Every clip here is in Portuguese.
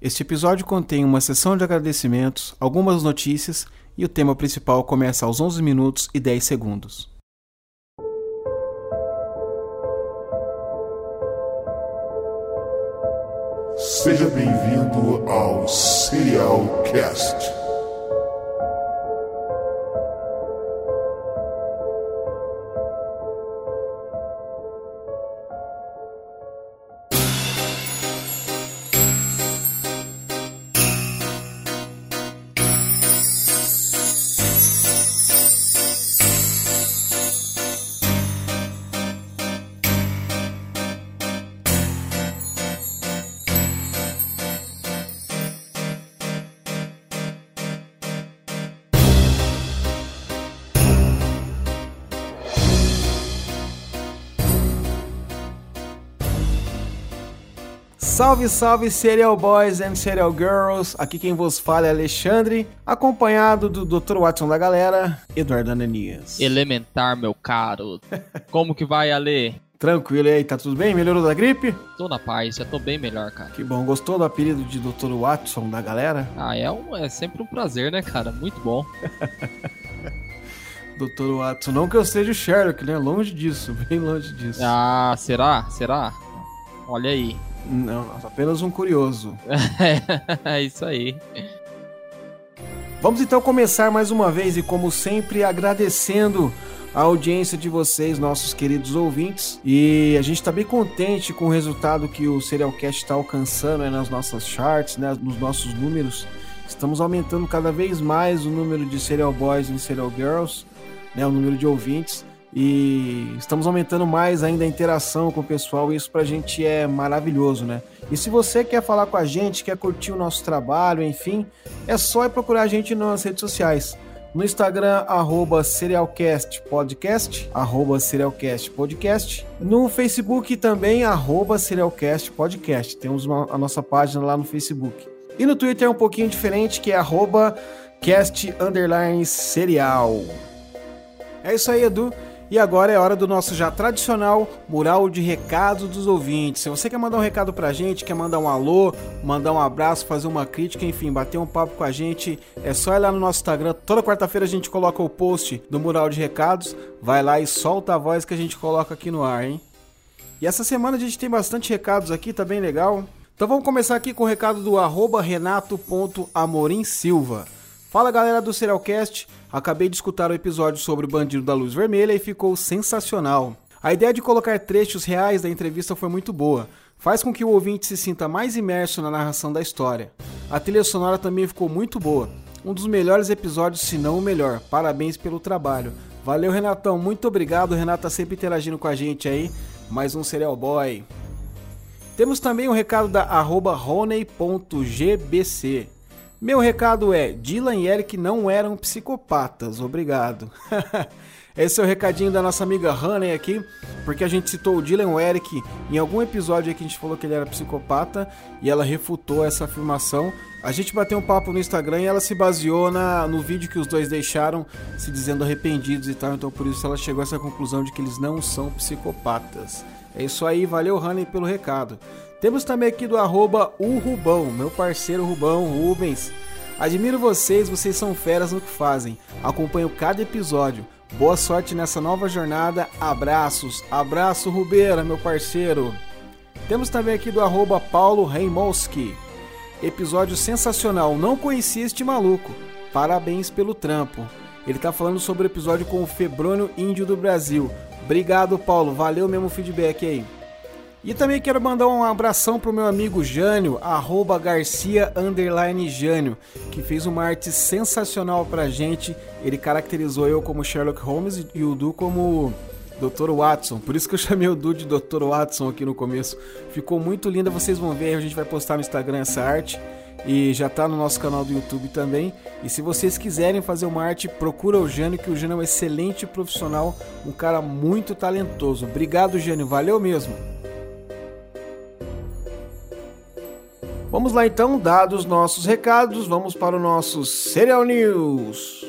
Este episódio contém uma sessão de agradecimentos, algumas notícias e o tema principal começa aos 11 minutos e 10 segundos. Seja bem-vindo ao Serial Cast. Salve, salve Serial Boys and Serial Girls! Aqui quem vos fala é Alexandre, acompanhado do Dr. Watson da galera, Eduardo Ananias. Elementar, meu caro. Como que vai, Ale? Tranquilo e aí, tá tudo bem? Melhorou da gripe? Tô na paz, já tô bem melhor, cara. Que bom, gostou do apelido de Dr. Watson da galera? Ah, é, um, é sempre um prazer, né, cara? Muito bom. Dr. Watson, não que eu seja o Sherlock, né? Longe disso, bem longe disso. Ah, será? Será? Olha aí. Não, apenas um curioso. é isso aí. Vamos então começar mais uma vez e, como sempre, agradecendo a audiência de vocês, nossos queridos ouvintes. E a gente está bem contente com o resultado que o Serialcast está alcançando né, nas nossas charts, né, nos nossos números. Estamos aumentando cada vez mais o número de Serial Boys e Serial Girls, né, o número de ouvintes. E estamos aumentando mais ainda a interação com o pessoal, e isso pra gente é maravilhoso, né? E se você quer falar com a gente, quer curtir o nosso trabalho, enfim, é só ir procurar a gente nas redes sociais. No Instagram, arroba Serialcast Podcast, arroba Serialcast Podcast. No Facebook também, arroba Serialcast Podcast. Temos uma, a nossa página lá no Facebook. E no Twitter é um pouquinho diferente, que é arroba cast serial. É isso aí, Edu. E agora é hora do nosso já tradicional mural de recado dos ouvintes. Se você quer mandar um recado pra gente, quer mandar um alô, mandar um abraço, fazer uma crítica, enfim, bater um papo com a gente, é só ir lá no nosso Instagram. Toda quarta-feira a gente coloca o post do mural de recados. Vai lá e solta a voz que a gente coloca aqui no ar, hein? E essa semana a gente tem bastante recados aqui, tá bem legal. Então vamos começar aqui com o recado do arroba renato.amorim Fala galera do Serialcast, acabei de escutar o episódio sobre o Bandido da Luz Vermelha e ficou sensacional. A ideia de colocar trechos reais da entrevista foi muito boa, faz com que o ouvinte se sinta mais imerso na narração da história. A trilha sonora também ficou muito boa, um dos melhores episódios, se não o melhor. Parabéns pelo trabalho. Valeu, Renatão, muito obrigado. Renato tá sempre interagindo com a gente aí. Mais um Serial Boy. Temos também um recado da arroba honey.gbc. Meu recado é: Dylan e Eric não eram psicopatas, obrigado. Esse é o recadinho da nossa amiga Honey aqui, porque a gente citou o Dylan e o Eric em algum episódio aqui a gente falou que ele era psicopata e ela refutou essa afirmação. A gente bateu um papo no Instagram e ela se baseou na, no vídeo que os dois deixaram se dizendo arrependidos e tal, então por isso ela chegou a essa conclusão de que eles não são psicopatas. É isso aí, valeu Honey pelo recado. Temos também aqui do arroba o Rubão, meu parceiro Rubão, Rubens. Admiro vocês, vocês são feras no que fazem. Acompanho cada episódio. Boa sorte nessa nova jornada. Abraços. Abraço, Rubeira, meu parceiro. Temos também aqui do arroba Paulo Reimolski. Episódio sensacional. Não conhecia este maluco. Parabéns pelo trampo. Ele tá falando sobre o episódio com o Febrônio Índio do Brasil. Obrigado, Paulo. Valeu mesmo o feedback aí. E também quero mandar um abração pro meu amigo Jânio, arroba Garcia Jânio, que fez uma arte sensacional pra gente. Ele caracterizou eu como Sherlock Holmes e o Du como Dr. Watson. Por isso que eu chamei o Du de Dr. Watson aqui no começo. Ficou muito linda, vocês vão ver, a gente vai postar no Instagram essa arte. E já tá no nosso canal do YouTube também. E se vocês quiserem fazer uma arte, procura o Jânio, que o Jânio é um excelente profissional, um cara muito talentoso. Obrigado, Jânio, valeu mesmo. Vamos lá então, dados nossos recados, vamos para o nosso Serial News.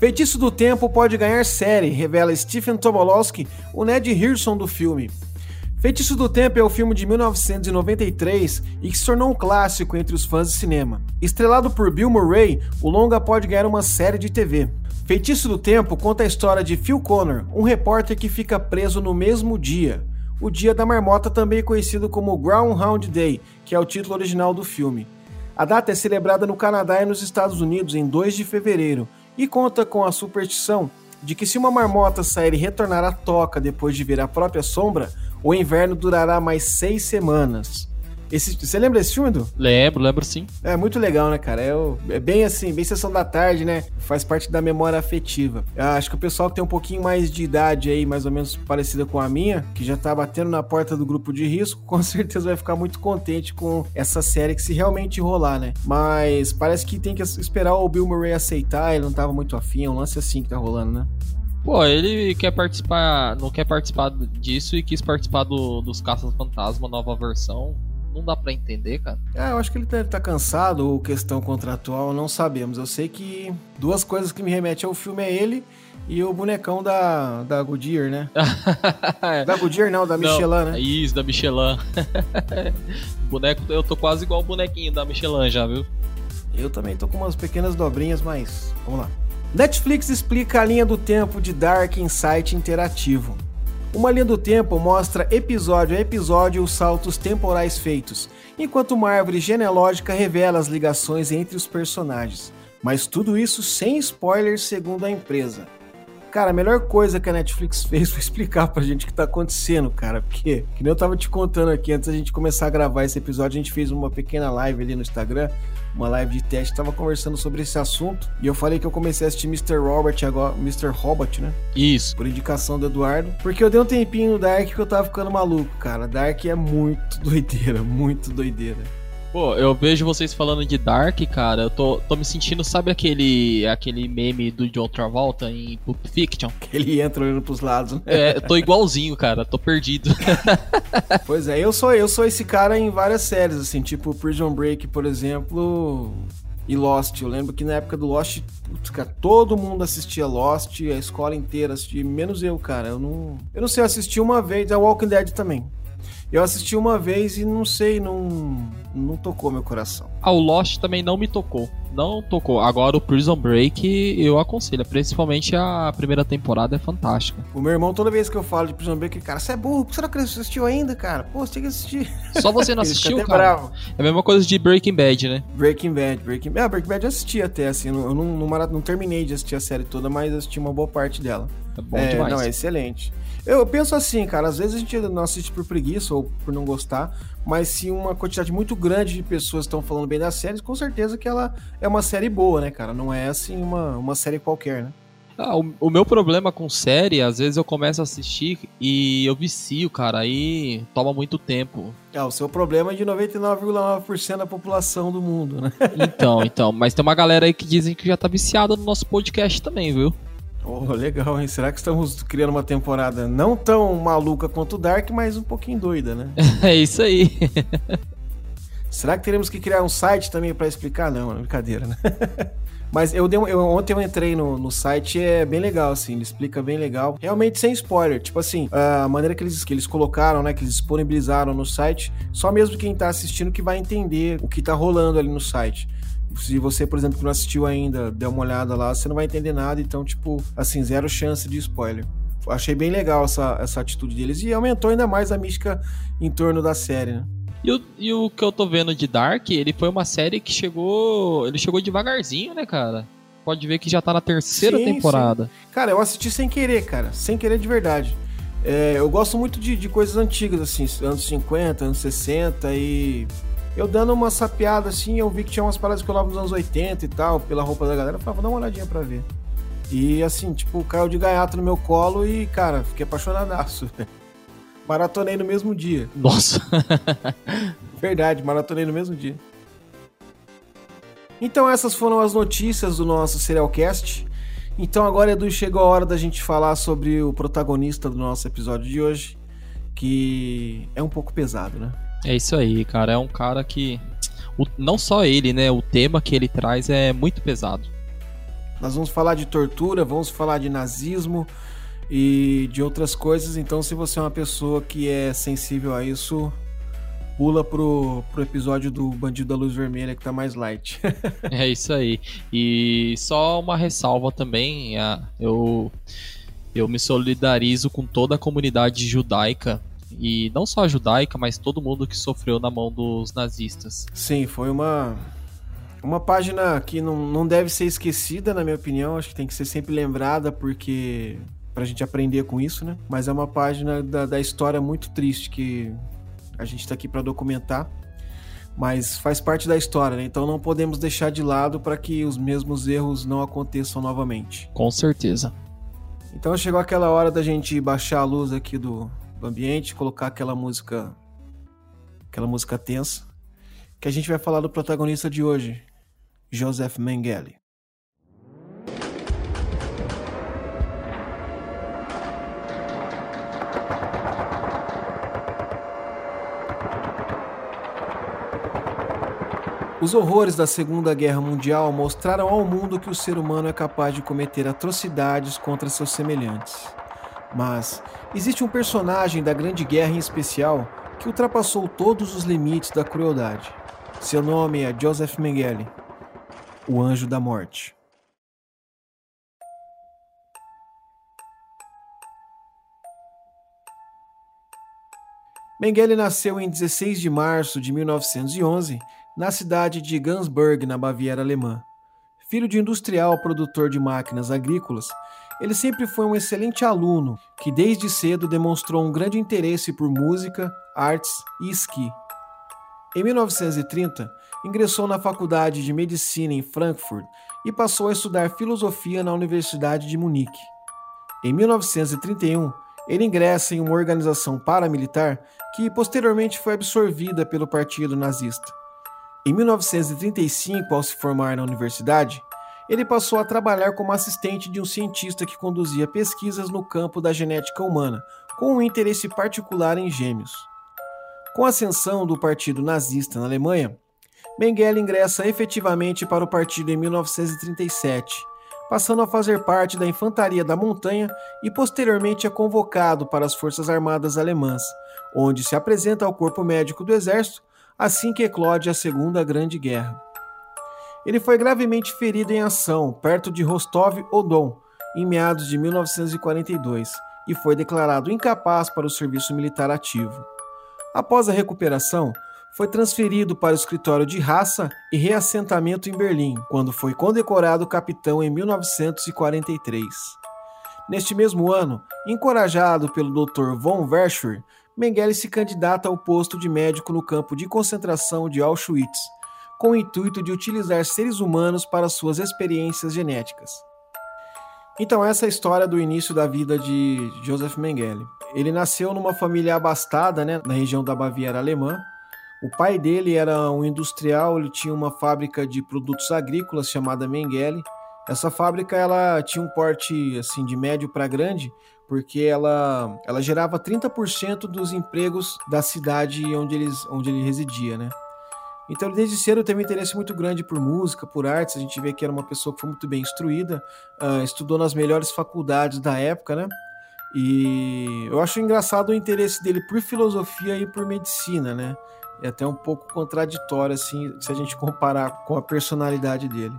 Feitiço do Tempo pode ganhar série, revela Stephen Tomolowski, o Ned Hirson do filme. Feitiço do Tempo é o filme de 1993 e que se tornou um clássico entre os fãs de cinema. Estrelado por Bill Murray, o longa pode ganhar uma série de TV. Feitiço do Tempo conta a história de Phil Connor, um repórter que fica preso no mesmo dia. O Dia da Marmota também conhecido como Groundhound Day, que é o título original do filme. A data é celebrada no Canadá e nos Estados Unidos em 2 de fevereiro e conta com a superstição de que se uma marmota sair e retornar à toca depois de ver a própria sombra, o inverno durará mais seis semanas. Esse, você lembra desse filme, Edu? Lembro, lembro sim. É muito legal, né, cara? É, é, bem assim, bem sessão da tarde, né? Faz parte da memória afetiva. Eu acho que o pessoal que tem um pouquinho mais de idade aí, mais ou menos parecida com a minha, que já tá batendo na porta do grupo de risco, com certeza vai ficar muito contente com essa série que se realmente rolar, né? Mas parece que tem que esperar o Bill Murray aceitar, ele não tava muito afim, é um lance assim que tá rolando, né? Pô, ele quer participar, não quer participar disso e quis participar do, dos Caças Fantasma, nova versão. Não dá para entender, cara. É, eu acho que ele deve estar tá cansado ou questão contratual, não sabemos. Eu sei que duas coisas que me remetem ao filme é ele e o bonecão da, da Goodyear, né? da Goodyear não, da Michelin, não, né? Isso, da Michelin. Boneco, eu tô quase igual o bonequinho da Michelin já, viu? Eu também tô com umas pequenas dobrinhas, mas vamos lá. Netflix explica a linha do tempo de Dark Insight interativo. Uma linha do tempo mostra episódio a episódio os saltos temporais feitos, enquanto uma árvore genealógica revela as ligações entre os personagens. Mas tudo isso sem spoilers, segundo a empresa. Cara, a melhor coisa que a Netflix fez foi explicar pra gente o que tá acontecendo, cara. Porque, que nem eu tava te contando aqui, antes da gente começar a gravar esse episódio, a gente fez uma pequena live ali no Instagram, uma live de teste, tava conversando sobre esse assunto. E eu falei que eu comecei a assistir Mr. Robert agora, Mr. Robot, né? Isso. Por indicação do Eduardo. Porque eu dei um tempinho no Dark que eu tava ficando maluco, cara. Dark é muito doideira, muito doideira. Pô, eu vejo vocês falando de Dark, cara. Eu tô, tô me sentindo, sabe aquele aquele meme do John Travolta em Pulp Fiction? Que ele entra olhando pros lados. Né? É, eu tô igualzinho, cara. Tô perdido. pois é, eu sou eu sou esse cara em várias séries, assim, tipo Prison Break, por exemplo, e Lost. Eu lembro que na época do Lost, putz, cara, todo mundo assistia Lost, a escola inteira assistia, menos eu, cara. Eu não, eu não sei, eu assisti uma vez, a Walking Dead também. Eu assisti uma vez e não sei, não, não tocou meu coração. Ah, o Lost também não me tocou. Não tocou. Agora o Prison Break eu aconselho. Principalmente a primeira temporada é fantástica. O meu irmão, toda vez que eu falo de Prison Break, cara, você é burro, por que você não assistiu ainda, cara? Pô, você tem que assistir. Só você não assistiu, cara? Bravo. É a mesma coisa de Breaking Bad, né? Breaking Bad, Breaking Bad. Ah, Breaking Bad eu assisti até, assim. Eu não, não, não, não terminei de assistir a série toda, mas assisti uma boa parte dela. É bom é, demais. Não, é excelente. Eu penso assim, cara, às vezes a gente não assiste por preguiça ou por não gostar, mas se uma quantidade muito grande de pessoas estão falando bem da série, com certeza que ela é uma série boa, né, cara? Não é assim uma, uma série qualquer, né? Ah, o, o, meu problema com série, às vezes eu começo a assistir e eu vicio, cara, aí toma muito tempo. Ah, o seu problema é de 99,9% da população do mundo, né? Então, então, mas tem uma galera aí que dizem que já tá viciada no nosso podcast também, viu? Oh, legal, hein? Será que estamos criando uma temporada não tão maluca quanto o Dark, mas um pouquinho doida, né? é isso aí. Será que teremos que criar um site também para explicar? Não, é brincadeira, né? Mas eu, dei, eu ontem eu entrei no, no site é bem legal, assim, ele explica bem legal. Realmente sem spoiler. Tipo assim, a maneira que eles, que eles colocaram, né? Que eles disponibilizaram no site, só mesmo quem tá assistindo que vai entender o que tá rolando ali no site se você, por exemplo, que não assistiu ainda, der uma olhada lá, você não vai entender nada, então, tipo, assim, zero chance de spoiler. Achei bem legal essa, essa atitude deles e aumentou ainda mais a mística em torno da série, né? E o, e o que eu tô vendo de Dark, ele foi uma série que chegou. Ele chegou devagarzinho, né, cara? Pode ver que já tá na terceira sim, temporada. Sim. Cara, eu assisti sem querer, cara. Sem querer de verdade. É, eu gosto muito de, de coisas antigas, assim, anos 50, anos 60 e eu dando uma sapeada assim, eu vi que tinha umas paradas que eu lavo nos anos 80 e tal, pela roupa da galera, eu falei, vou dar uma olhadinha pra ver. E assim, tipo, caiu de gaiato no meu colo e, cara, fiquei apaixonadaço. Maratonei no mesmo dia. Nossa! Verdade, maratonei no mesmo dia. Então essas foram as notícias do nosso Serialcast. Então agora, Edu, chegou a hora da gente falar sobre o protagonista do nosso episódio de hoje, que é um pouco pesado, né? É isso aí, cara. É um cara que. O, não só ele, né? O tema que ele traz é muito pesado. Nós vamos falar de tortura, vamos falar de nazismo e de outras coisas. Então, se você é uma pessoa que é sensível a isso, pula pro, pro episódio do Bandido da Luz Vermelha que tá mais light. é isso aí. E só uma ressalva também, eu eu me solidarizo com toda a comunidade judaica e não só a judaica, mas todo mundo que sofreu na mão dos nazistas. Sim, foi uma uma página que não, não deve ser esquecida, na minha opinião, acho que tem que ser sempre lembrada porque pra gente aprender com isso, né? Mas é uma página da, da história muito triste que a gente tá aqui para documentar, mas faz parte da história, né? Então não podemos deixar de lado para que os mesmos erros não aconteçam novamente. Com certeza. Então chegou aquela hora da gente baixar a luz aqui do, do ambiente, colocar aquela música aquela música tensa, que a gente vai falar do protagonista de hoje, Joseph Mengele. Os horrores da Segunda Guerra Mundial mostraram ao mundo que o ser humano é capaz de cometer atrocidades contra seus semelhantes. Mas existe um personagem da Grande Guerra em especial que ultrapassou todos os limites da crueldade. Seu nome é Joseph Mengele, o Anjo da Morte. Mengele nasceu em 16 de março de 1911 na cidade de Gansberg, na Baviera alemã. Filho de industrial produtor de máquinas agrícolas, ele sempre foi um excelente aluno que desde cedo demonstrou um grande interesse por música, artes e esqui. Em 1930, ingressou na Faculdade de Medicina em Frankfurt e passou a estudar filosofia na Universidade de Munique. Em 1931, ele ingressa em uma organização paramilitar que posteriormente foi absorvida pelo Partido Nazista. Em 1935, ao se formar na universidade, ele passou a trabalhar como assistente de um cientista que conduzia pesquisas no campo da genética humana, com um interesse particular em gêmeos. Com a ascensão do Partido Nazista na Alemanha, Mengele ingressa efetivamente para o partido em 1937, passando a fazer parte da Infantaria da Montanha e posteriormente é convocado para as Forças Armadas Alemãs, onde se apresenta ao Corpo Médico do Exército assim que eclode a Segunda Grande Guerra. Ele foi gravemente ferido em ação perto de Rostov-on-Don em meados de 1942 e foi declarado incapaz para o serviço militar ativo. Após a recuperação, foi transferido para o escritório de raça e reassentamento em Berlim, quando foi condecorado capitão em 1943. Neste mesmo ano, encorajado pelo Dr. von Verschuer, Mengele se candidata ao posto de médico no campo de concentração de Auschwitz, com o intuito de utilizar seres humanos para suas experiências genéticas. Então, essa é a história do início da vida de Joseph Mengele. Ele nasceu numa família abastada, né, na região da Baviera alemã. O pai dele era um industrial, ele tinha uma fábrica de produtos agrícolas chamada Mengele. Essa fábrica ela tinha um porte assim de médio para grande, porque ela, ela gerava 30% dos empregos da cidade onde, eles, onde ele residia, né? Então, desde cedo teve um interesse muito grande por música, por artes. A gente vê que era uma pessoa que foi muito bem instruída, uh, estudou nas melhores faculdades da época, né? E eu acho engraçado o interesse dele por filosofia e por medicina, né? É até um pouco contraditório, assim, se a gente comparar com a personalidade dele.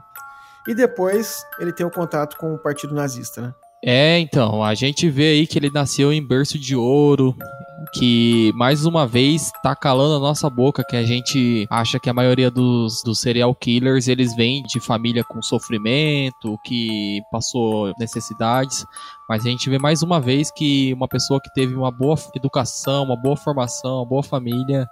E depois ele tem o contato com o Partido Nazista, né? É, então, a gente vê aí que ele nasceu em berço de ouro, que mais uma vez tá calando a nossa boca, que a gente acha que a maioria dos, dos serial killers eles vêm de família com sofrimento, que passou necessidades, mas a gente vê mais uma vez que uma pessoa que teve uma boa educação, uma boa formação, uma boa família,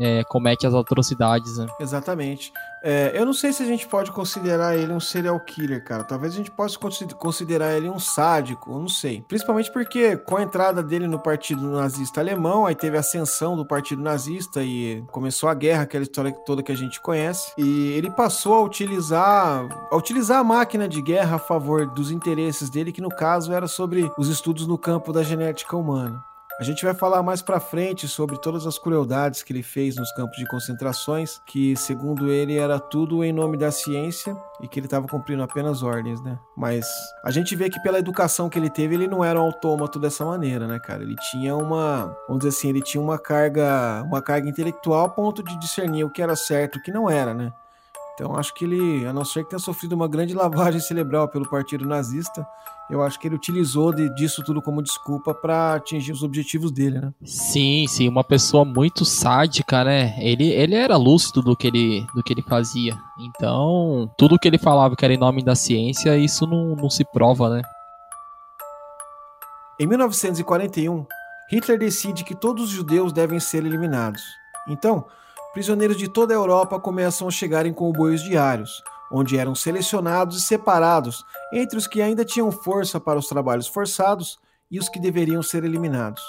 é, comete as atrocidades, né? Exatamente. É, eu não sei se a gente pode considerar ele um serial killer, cara. Talvez a gente possa considerar ele um sádico, eu não sei. Principalmente porque com a entrada dele no Partido Nazista Alemão, aí teve a ascensão do Partido Nazista e começou a guerra, aquela história toda que a gente conhece. E ele passou a utilizar, a utilizar a máquina de guerra a favor dos interesses dele, que no caso era sobre os estudos no campo da genética humana. A gente vai falar mais para frente sobre todas as crueldades que ele fez nos campos de concentrações, que segundo ele era tudo em nome da ciência e que ele estava cumprindo apenas ordens, né? Mas a gente vê que pela educação que ele teve, ele não era um autômato dessa maneira, né, cara? Ele tinha uma, vamos dizer assim, ele tinha uma carga, uma carga intelectual a ponto de discernir o que era certo e o que não era, né? Então acho que ele, a não ser que tenha sofrido uma grande lavagem cerebral pelo partido nazista, eu acho que ele utilizou de, disso tudo como desculpa para atingir os objetivos dele, né? Sim, sim, uma pessoa muito sádica, né? Ele, ele era lúcido do que ele, do que ele fazia. Então, tudo que ele falava que era em nome da ciência, isso não, não se prova, né? Em 1941, Hitler decide que todos os judeus devem ser eliminados. Então, prisioneiros de toda a Europa começam a chegar em comboios diários, onde eram selecionados e separados entre os que ainda tinham força para os trabalhos forçados e os que deveriam ser eliminados.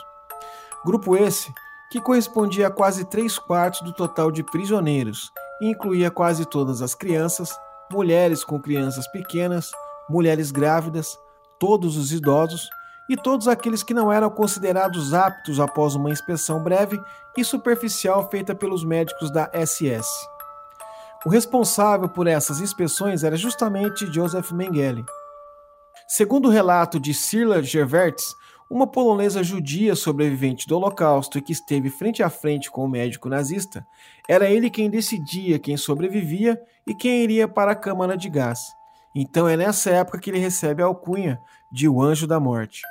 Grupo esse que correspondia a quase 3 quartos do total de prisioneiros e incluía quase todas as crianças, mulheres com crianças pequenas, mulheres grávidas, todos os idosos e todos aqueles que não eram considerados aptos após uma inspeção breve e superficial feita pelos médicos da SS. O responsável por essas inspeções era justamente Joseph Mengele. Segundo o relato de Sirla Gerverts, uma polonesa judia sobrevivente do Holocausto e que esteve frente a frente com o médico nazista, era ele quem decidia quem sobrevivia e quem iria para a câmara de gás. Então é nessa época que ele recebe a alcunha de o Anjo da Morte.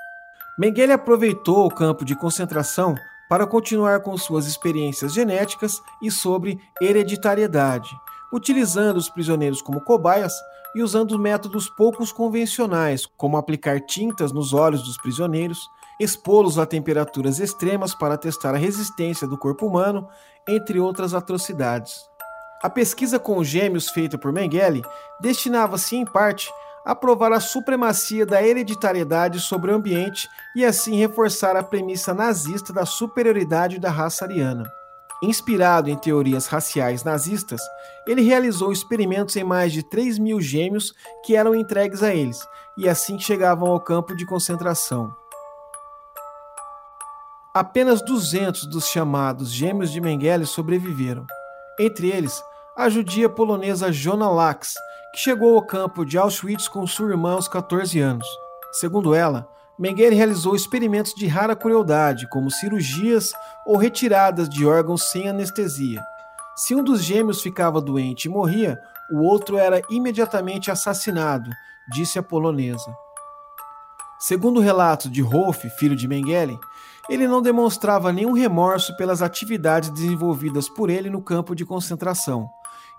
Mengele aproveitou o campo de concentração para continuar com suas experiências genéticas e sobre hereditariedade, utilizando os prisioneiros como cobaias e usando métodos poucos convencionais, como aplicar tintas nos olhos dos prisioneiros, expô-los a temperaturas extremas para testar a resistência do corpo humano, entre outras atrocidades. A pesquisa com os gêmeos feita por Mengele destinava-se, em parte, a provar a supremacia da hereditariedade sobre o ambiente e assim reforçar a premissa nazista da superioridade da raça ariana. Inspirado em teorias raciais nazistas, ele realizou experimentos em mais de 3 mil gêmeos que eram entregues a eles, e assim chegavam ao campo de concentração. Apenas 200 dos chamados gêmeos de Mengele sobreviveram. Entre eles, a judia polonesa Jona Lax, que chegou ao campo de Auschwitz com sua irmã aos 14 anos. Segundo ela, Mengele realizou experimentos de rara crueldade, como cirurgias ou retiradas de órgãos sem anestesia. Se um dos gêmeos ficava doente e morria, o outro era imediatamente assassinado, disse a polonesa. Segundo o relato de Rolf, filho de Mengele, ele não demonstrava nenhum remorso pelas atividades desenvolvidas por ele no campo de concentração.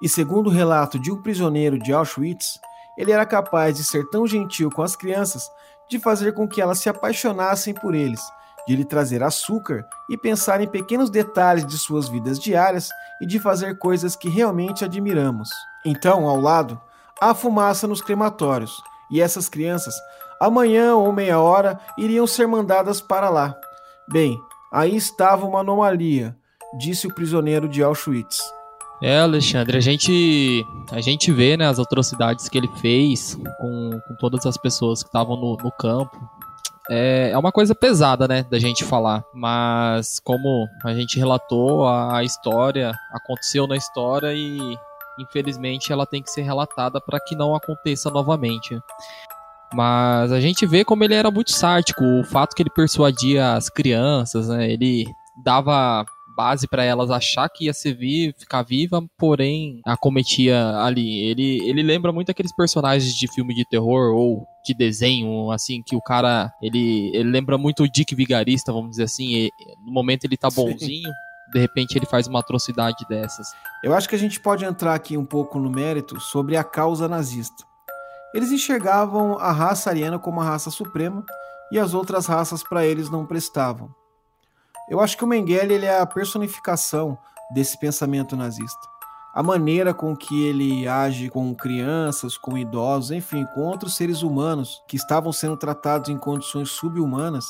E segundo o relato de um prisioneiro de Auschwitz, ele era capaz de ser tão gentil com as crianças de fazer com que elas se apaixonassem por eles, de lhe trazer açúcar e pensar em pequenos detalhes de suas vidas diárias e de fazer coisas que realmente admiramos. Então, ao lado, há fumaça nos crematórios, e essas crianças, amanhã ou meia hora, iriam ser mandadas para lá. Bem, aí estava uma anomalia, disse o prisioneiro de Auschwitz. É, Alexandre, a gente, a gente vê né, as atrocidades que ele fez com, com todas as pessoas que estavam no, no campo. É, é uma coisa pesada, né, da gente falar, mas como a gente relatou, a, história aconteceu na história e infelizmente ela tem que ser relatada para que não aconteça novamente. Mas a gente vê como ele era muito sádico, o fato que ele persuadia as crianças, né, ele dava base para elas achar que ia ser vi, ficar viva, porém acometia ali. Ele, ele lembra muito aqueles personagens de filme de terror ou de desenho, assim, que o cara, ele, ele lembra muito o Dick Vigarista, vamos dizer assim, e, no momento ele tá bonzinho, Sim. de repente ele faz uma atrocidade dessas. Eu acho que a gente pode entrar aqui um pouco no mérito sobre a causa nazista. Eles enxergavam a raça ariana como a raça suprema e as outras raças para eles não prestavam. Eu acho que o Mengele ele é a personificação desse pensamento nazista. A maneira com que ele age com crianças, com idosos, enfim, com outros seres humanos que estavam sendo tratados em condições subhumanas,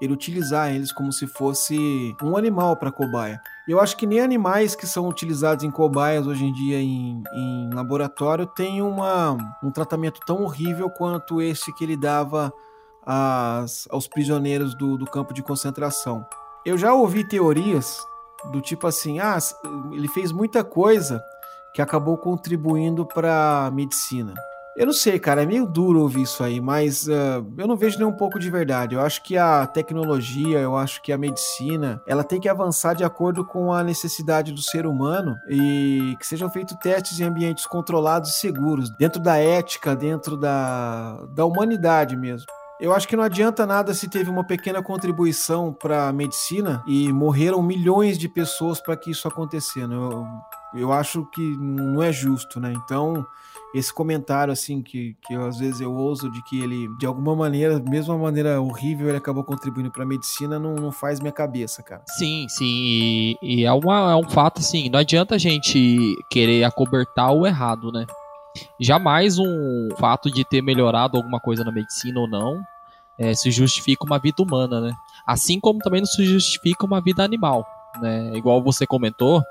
ele utilizar eles como se fosse um animal para cobaia. Eu acho que nem animais que são utilizados em cobaias hoje em dia em, em laboratório têm uma, um tratamento tão horrível quanto esse que ele dava as, aos prisioneiros do, do campo de concentração. Eu já ouvi teorias do tipo assim, ah, ele fez muita coisa que acabou contribuindo para a medicina. Eu não sei, cara, é meio duro ouvir isso aí, mas uh, eu não vejo nem um pouco de verdade. Eu acho que a tecnologia, eu acho que a medicina, ela tem que avançar de acordo com a necessidade do ser humano e que sejam feitos testes em ambientes controlados e seguros, dentro da ética, dentro da, da humanidade mesmo. Eu acho que não adianta nada se teve uma pequena contribuição para a medicina e morreram milhões de pessoas para que isso acontecesse. Eu, eu acho que não é justo, né? Então, esse comentário, assim, que, que às vezes eu ouso de que ele, de alguma maneira, mesmo uma maneira horrível, ele acabou contribuindo para a medicina, não, não faz minha cabeça, cara. Sim, sim. E, e é, uma, é um fato, assim, não adianta a gente querer acobertar o errado, né? Jamais um fato de ter melhorado alguma coisa na medicina ou não é, se justifica uma vida humana, né? Assim como também não se justifica uma vida animal, né? Igual você comentou,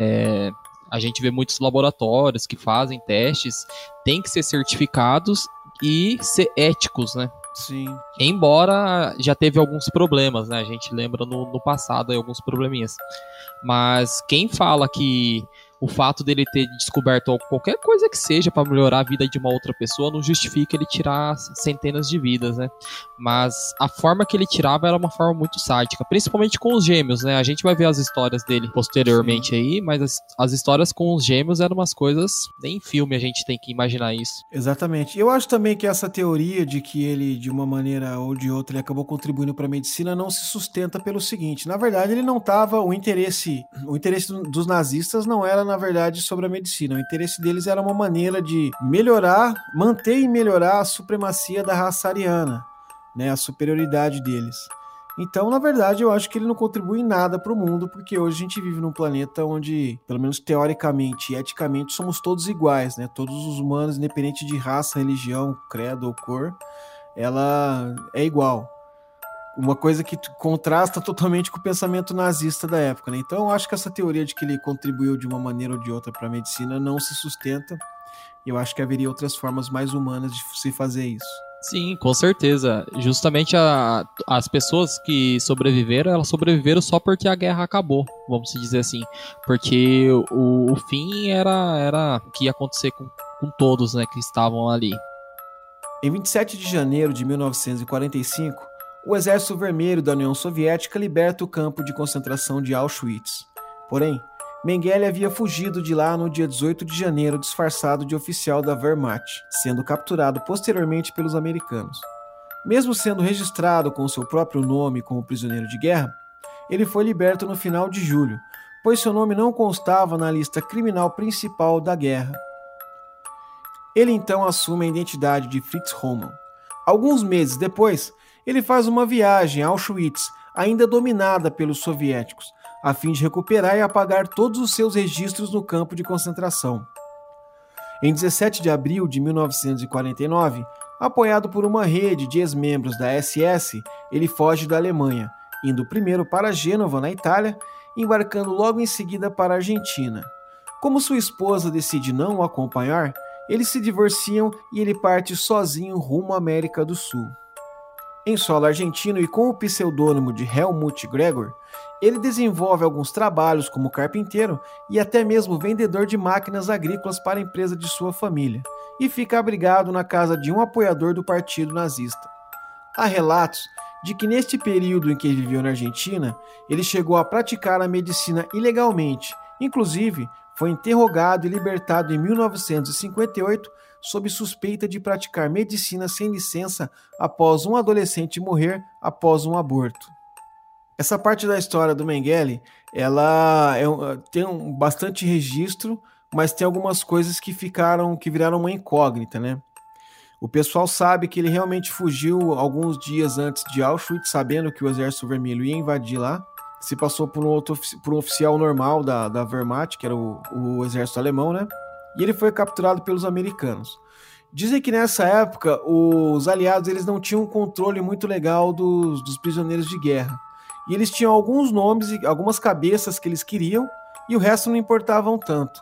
é, a gente vê muitos laboratórios que fazem testes, tem que ser certificados e ser éticos, né? Sim. Embora já teve alguns problemas, né? A gente lembra no, no passado aí, alguns probleminhas. Mas quem fala que o fato dele ter descoberto qualquer coisa que seja para melhorar a vida de uma outra pessoa não justifica ele tirar centenas de vidas, né? Mas a forma que ele tirava era uma forma muito sádica, principalmente com os gêmeos, né? A gente vai ver as histórias dele posteriormente Sim. aí, mas as, as, histórias com os gêmeos eram umas coisas nem em filme a gente tem que imaginar isso. Exatamente. Eu acho também que essa teoria de que ele de uma maneira ou de outra ele acabou contribuindo para a medicina não se sustenta pelo seguinte, na verdade ele não tava o interesse, o interesse dos nazistas não era na verdade, sobre a medicina. O interesse deles era uma maneira de melhorar, manter e melhorar a supremacia da raça ariana, né, a superioridade deles. Então, na verdade, eu acho que ele não contribui em nada para o mundo, porque hoje a gente vive num planeta onde, pelo menos teoricamente e eticamente, somos todos iguais, né? Todos os humanos, independente de raça, religião, credo ou cor, ela é igual uma coisa que contrasta totalmente com o pensamento nazista da época. Né? Então, eu acho que essa teoria de que ele contribuiu de uma maneira ou de outra para a medicina não se sustenta. Eu acho que haveria outras formas mais humanas de se fazer isso. Sim, com certeza. Justamente a, as pessoas que sobreviveram, elas sobreviveram só porque a guerra acabou, vamos dizer assim. Porque o, o fim era, era o que ia acontecer com, com todos né, que estavam ali. Em 27 de janeiro de 1945, o Exército Vermelho da União Soviética liberta o campo de concentração de Auschwitz. Porém, Mengele havia fugido de lá no dia 18 de janeiro disfarçado de oficial da Wehrmacht, sendo capturado posteriormente pelos americanos. Mesmo sendo registrado com seu próprio nome como prisioneiro de guerra, ele foi liberto no final de julho, pois seu nome não constava na lista criminal principal da guerra. Ele então assume a identidade de Fritz Hohmann. Alguns meses depois, ele faz uma viagem a Auschwitz, ainda dominada pelos soviéticos, a fim de recuperar e apagar todos os seus registros no campo de concentração. Em 17 de abril de 1949, apoiado por uma rede de ex-membros da SS, ele foge da Alemanha, indo primeiro para Gênova, na Itália, embarcando logo em seguida para a Argentina. Como sua esposa decide não o acompanhar, eles se divorciam e ele parte sozinho rumo à América do Sul. Em solo argentino e com o pseudônimo de Helmut Gregor, ele desenvolve alguns trabalhos como carpinteiro e até mesmo vendedor de máquinas agrícolas para a empresa de sua família, e fica abrigado na casa de um apoiador do partido nazista. Há relatos de que neste período em que viveu na Argentina, ele chegou a praticar a medicina ilegalmente, inclusive foi interrogado e libertado em 1958 sob suspeita de praticar medicina sem licença após um adolescente morrer após um aborto. Essa parte da história do Mengele, ela é, tem um, bastante registro, mas tem algumas coisas que ficaram, que viraram uma incógnita, né? O pessoal sabe que ele realmente fugiu alguns dias antes de Auschwitz, sabendo que o Exército Vermelho ia invadir lá. Se passou por um, outro, por um oficial normal da, da Wehrmacht, que era o, o exército alemão, né? E ele foi capturado pelos americanos. Dizem que nessa época os aliados eles não tinham um controle muito legal dos, dos prisioneiros de guerra. E eles tinham alguns nomes e algumas cabeças que eles queriam e o resto não importavam tanto.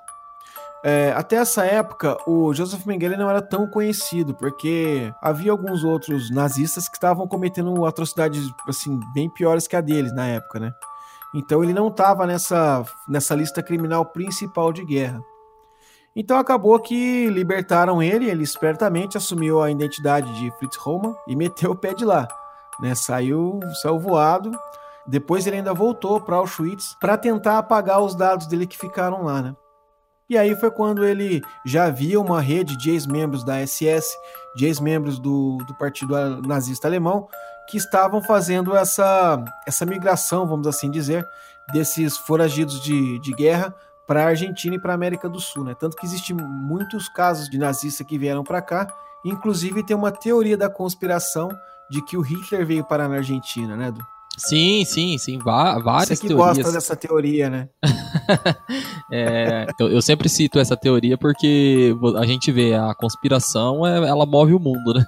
É, até essa época, o Joseph Mengele não era tão conhecido, porque havia alguns outros nazistas que estavam cometendo atrocidades assim bem piores que a deles na época, né? Então ele não estava nessa, nessa lista criminal principal de guerra. Então acabou que libertaram ele, ele espertamente assumiu a identidade de Fritz Roman e meteu o pé de lá, né? Saiu, saiu voado. Depois ele ainda voltou para Auschwitz para tentar apagar os dados dele que ficaram lá, né? E aí foi quando ele já havia uma rede de ex-membros da SS, de ex-membros do, do Partido Nazista Alemão, que estavam fazendo essa, essa migração, vamos assim dizer, desses foragidos de, de guerra para a Argentina e para a América do Sul. Né? Tanto que existem muitos casos de nazistas que vieram para cá, inclusive tem uma teoria da conspiração de que o Hitler veio parar na Argentina, né, Edu? Sim, sim, sim. várias Você que teorias. gosta dessa teoria, né? é, eu, eu, sempre cito essa teoria porque a gente vê a conspiração, é, ela move o mundo, né?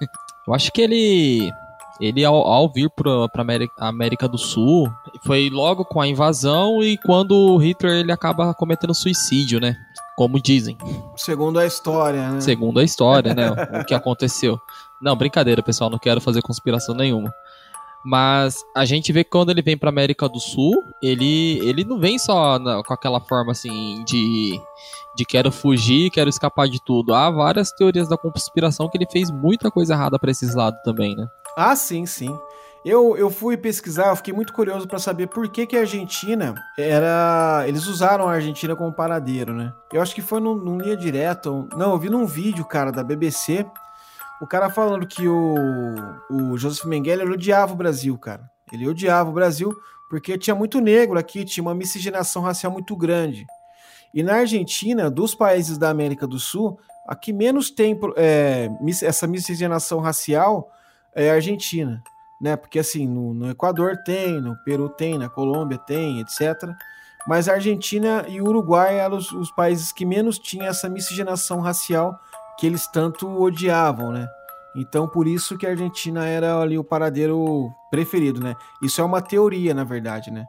Eu acho que ele. Ele, ao, ao vir para América, América do Sul, foi logo com a invasão e quando o Hitler ele acaba cometendo suicídio, né? Como dizem. Segundo a história, né? Segundo a história, né? o que aconteceu. Não, brincadeira, pessoal, não quero fazer conspiração nenhuma. Mas a gente vê que quando ele vem pra América do Sul, ele, ele não vem só na, com aquela forma assim de, de quero fugir, quero escapar de tudo. Há várias teorias da conspiração que ele fez muita coisa errada para esses lados também, né? Ah, sim, sim. Eu, eu fui pesquisar, eu fiquei muito curioso para saber por que, que a Argentina era. Eles usaram a Argentina como paradeiro, né? Eu acho que foi num, num linha direto. Não, eu vi num vídeo, cara, da BBC o cara falando que o, o Joseph Mengele ele odiava o Brasil, cara. Ele odiava o Brasil porque tinha muito negro aqui, tinha uma miscigenação racial muito grande. E na Argentina, dos países da América do Sul, a que menos tem é, essa miscigenação racial é a Argentina, né? Porque assim, no, no, Equador tem, no Peru tem, na Colômbia tem, etc. Mas a Argentina e o Uruguai eram os, os países que menos tinham essa miscigenação racial que eles tanto odiavam, né? Então, por isso que a Argentina era ali o paradeiro preferido, né? Isso é uma teoria, na verdade, né?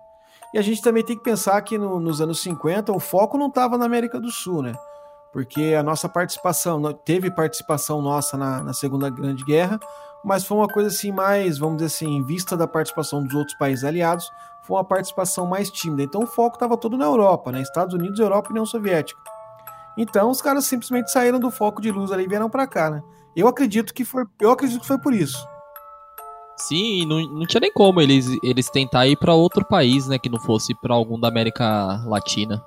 E a gente também tem que pensar que no, nos anos 50 o foco não estava na América do Sul, né? Porque a nossa participação, teve participação nossa na, na Segunda Grande Guerra, mas foi uma coisa assim mais, vamos dizer assim, em vista da participação dos outros países aliados, foi uma participação mais tímida. Então o foco estava todo na Europa, né? Estados Unidos, Europa e União Soviética. Então os caras simplesmente saíram do foco de luz ali e vieram para cá, né? Eu acredito que foi, eu acredito que foi por isso. Sim, não, não tinha nem como eles, eles tentar ir para outro país, né, que não fosse para algum da América Latina.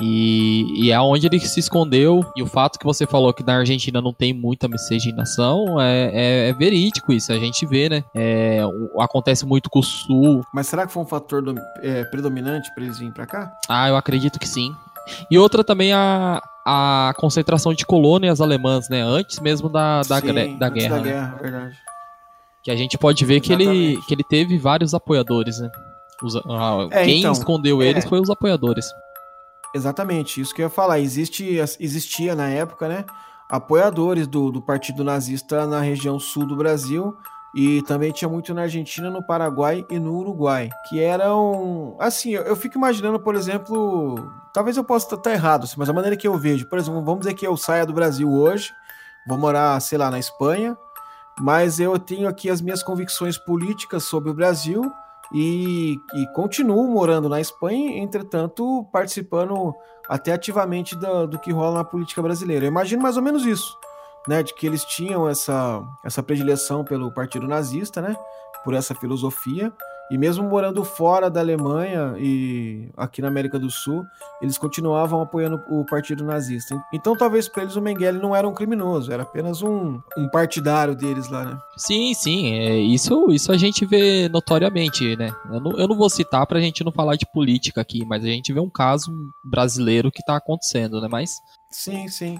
E, e é onde ele se escondeu. E o fato que você falou que na Argentina não tem muita miscigenação é, é, é verídico isso. A gente vê, né? É, o, acontece muito com o Sul. Mas será que foi um fator do, é, predominante para eles virem para cá? Ah, eu acredito que sim. E outra também a, a concentração de colônias alemãs, né? Antes mesmo da, da, Sim, da guerra. Da né? guerra, verdade. Que a gente pode ver que ele, que ele teve vários apoiadores, né? Os, ah, é, quem então, escondeu é. eles foi os apoiadores. Exatamente, isso que eu ia falar. Existe, existia na época, né? Apoiadores do, do partido nazista na região sul do Brasil e também tinha muito na Argentina, no Paraguai e no Uruguai, que eram. Assim, eu, eu fico imaginando, por exemplo. Talvez eu possa estar errado, assim, mas a maneira que eu vejo, por exemplo, vamos dizer que eu saia do Brasil hoje, vou morar, sei lá, na Espanha, mas eu tenho aqui as minhas convicções políticas sobre o Brasil e, e continuo morando na Espanha, entretanto, participando até ativamente do, do que rola na política brasileira. Eu imagino mais ou menos isso né, de que eles tinham essa, essa predileção pelo partido nazista, né, por essa filosofia, e mesmo morando fora da Alemanha e aqui na América do Sul, eles continuavam apoiando o partido nazista. Então, talvez para eles o Mengele não era um criminoso, era apenas um, um partidário deles lá, né? Sim, sim, é, isso, isso a gente vê notoriamente, né? Eu não, eu não vou citar para a gente não falar de política aqui, mas a gente vê um caso brasileiro que está acontecendo, né? Mas Sim, sim.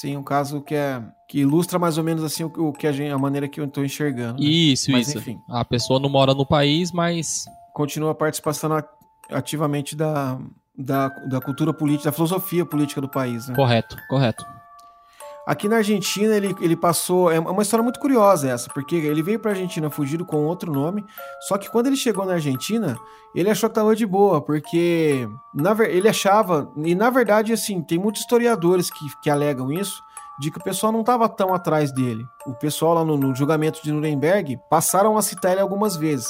Sim, um caso que é que ilustra mais ou menos assim o, o que a, gente, a maneira que eu estou enxergando. Né? Isso, mas, isso. Enfim. A pessoa não mora no país, mas continua participando ativamente da, da, da cultura política, da filosofia política do país. Né? Correto, correto. Aqui na Argentina ele, ele passou. É uma história muito curiosa essa, porque ele veio pra Argentina fugido com outro nome. Só que quando ele chegou na Argentina, ele achou que tava de boa, porque na, ele achava. E na verdade, assim, tem muitos historiadores que, que alegam isso. De que o pessoal não estava tão atrás dele. O pessoal lá no, no julgamento de Nuremberg passaram a citar ele algumas vezes.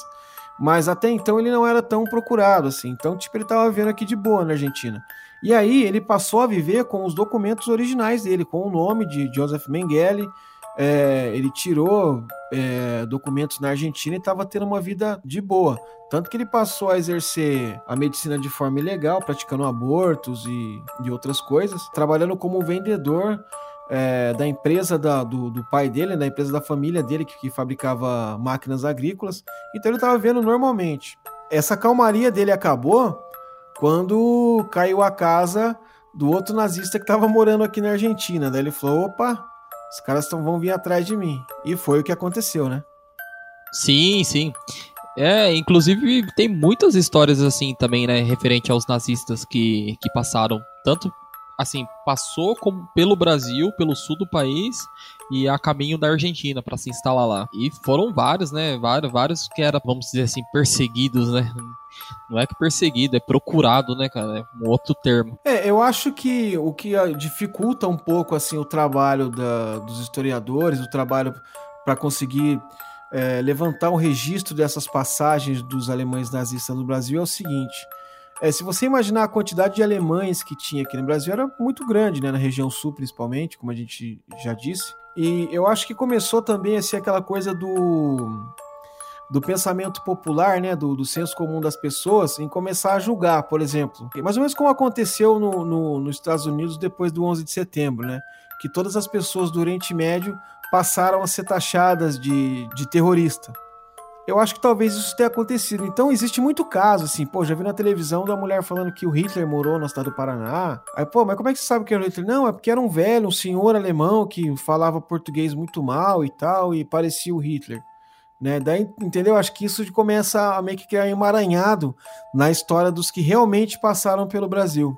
Mas até então ele não era tão procurado assim. Então, tipo, ele estava vivendo aqui de boa na Argentina. E aí ele passou a viver com os documentos originais dele, com o nome de Joseph Mengele. É, ele tirou é, documentos na Argentina e estava tendo uma vida de boa. Tanto que ele passou a exercer a medicina de forma ilegal, praticando abortos e, e outras coisas, trabalhando como vendedor é, da empresa da, do, do, pai dele, da empresa da família dele, que, que fabricava máquinas agrícolas. Então ele estava vivendo normalmente. Essa calmaria dele acabou quando caiu a casa do outro nazista que estava morando aqui na Argentina. Daí ele falou: opa, os caras tão, vão vir atrás de mim. E foi o que aconteceu, né? Sim, sim. É, inclusive tem muitas histórias assim também, né, referente aos nazistas que, que passaram tanto assim, passou como, pelo Brasil, pelo sul do país e a caminho da Argentina para se instalar lá. E foram vários, né? Vários, vários que eram, vamos dizer assim, perseguidos, né? Não é que perseguido, é procurado, né, cara? É um outro termo. É, eu acho que o que dificulta um pouco assim o trabalho da, dos historiadores, o trabalho para conseguir é, levantar um registro dessas passagens dos alemães nazistas no Brasil é o seguinte é, se você imaginar a quantidade de alemães que tinha aqui no Brasil, era muito grande, né? Na região sul, principalmente, como a gente já disse. E eu acho que começou também a ser aquela coisa do, do pensamento popular, né? Do, do senso comum das pessoas, em começar a julgar, por exemplo. Mais ou menos como aconteceu no, no, nos Estados Unidos depois do 11 de setembro, né? Que todas as pessoas do Oriente Médio passaram a ser taxadas de, de terrorista eu acho que talvez isso tenha acontecido. Então existe muito caso, assim, pô, já vi na televisão da mulher falando que o Hitler morou na cidade do Paraná. Aí, pô, mas como é que você sabe que era o Hitler? Não, é porque era um velho, um senhor alemão que falava português muito mal e tal, e parecia o Hitler. Né? Daí, entendeu? Acho que isso começa a meio que criar um emaranhado na história dos que realmente passaram pelo Brasil.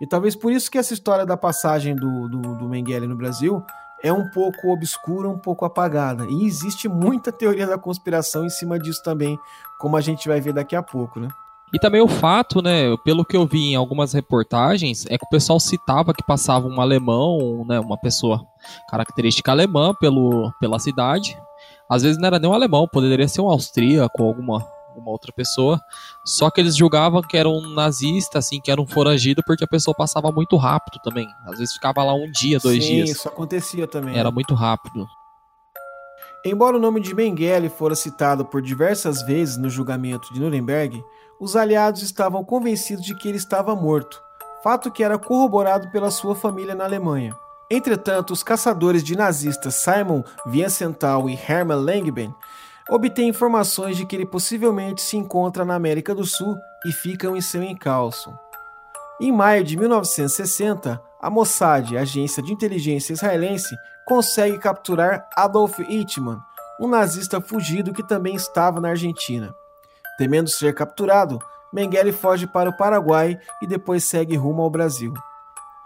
E talvez por isso que essa história da passagem do, do, do Mengele no Brasil é um pouco obscura, um pouco apagada. E existe muita teoria da conspiração em cima disso também, como a gente vai ver daqui a pouco, né? E também o fato, né, pelo que eu vi em algumas reportagens, é que o pessoal citava que passava um alemão, né, uma pessoa característica alemã pelo, pela cidade. Às vezes não era nem um alemão, poderia ser um austríaco, alguma uma outra pessoa. Só que eles julgavam que era um nazista, assim, que era um foragido, porque a pessoa passava muito rápido também. Às vezes ficava lá um dia, dois Sim, dias. isso acontecia também. Era né? muito rápido. Embora o nome de Mengele fora citado por diversas vezes no julgamento de Nuremberg, os aliados estavam convencidos de que ele estava morto, fato que era corroborado pela sua família na Alemanha. Entretanto, os caçadores de nazistas Simon Wiesenthal e Hermann Langben obtém informações de que ele possivelmente se encontra na América do Sul e ficam em seu encalço. Em maio de 1960, a Mossad, agência de inteligência israelense, consegue capturar Adolf Eichmann, um nazista fugido que também estava na Argentina. Temendo ser capturado, Mengele foge para o Paraguai e depois segue rumo ao Brasil.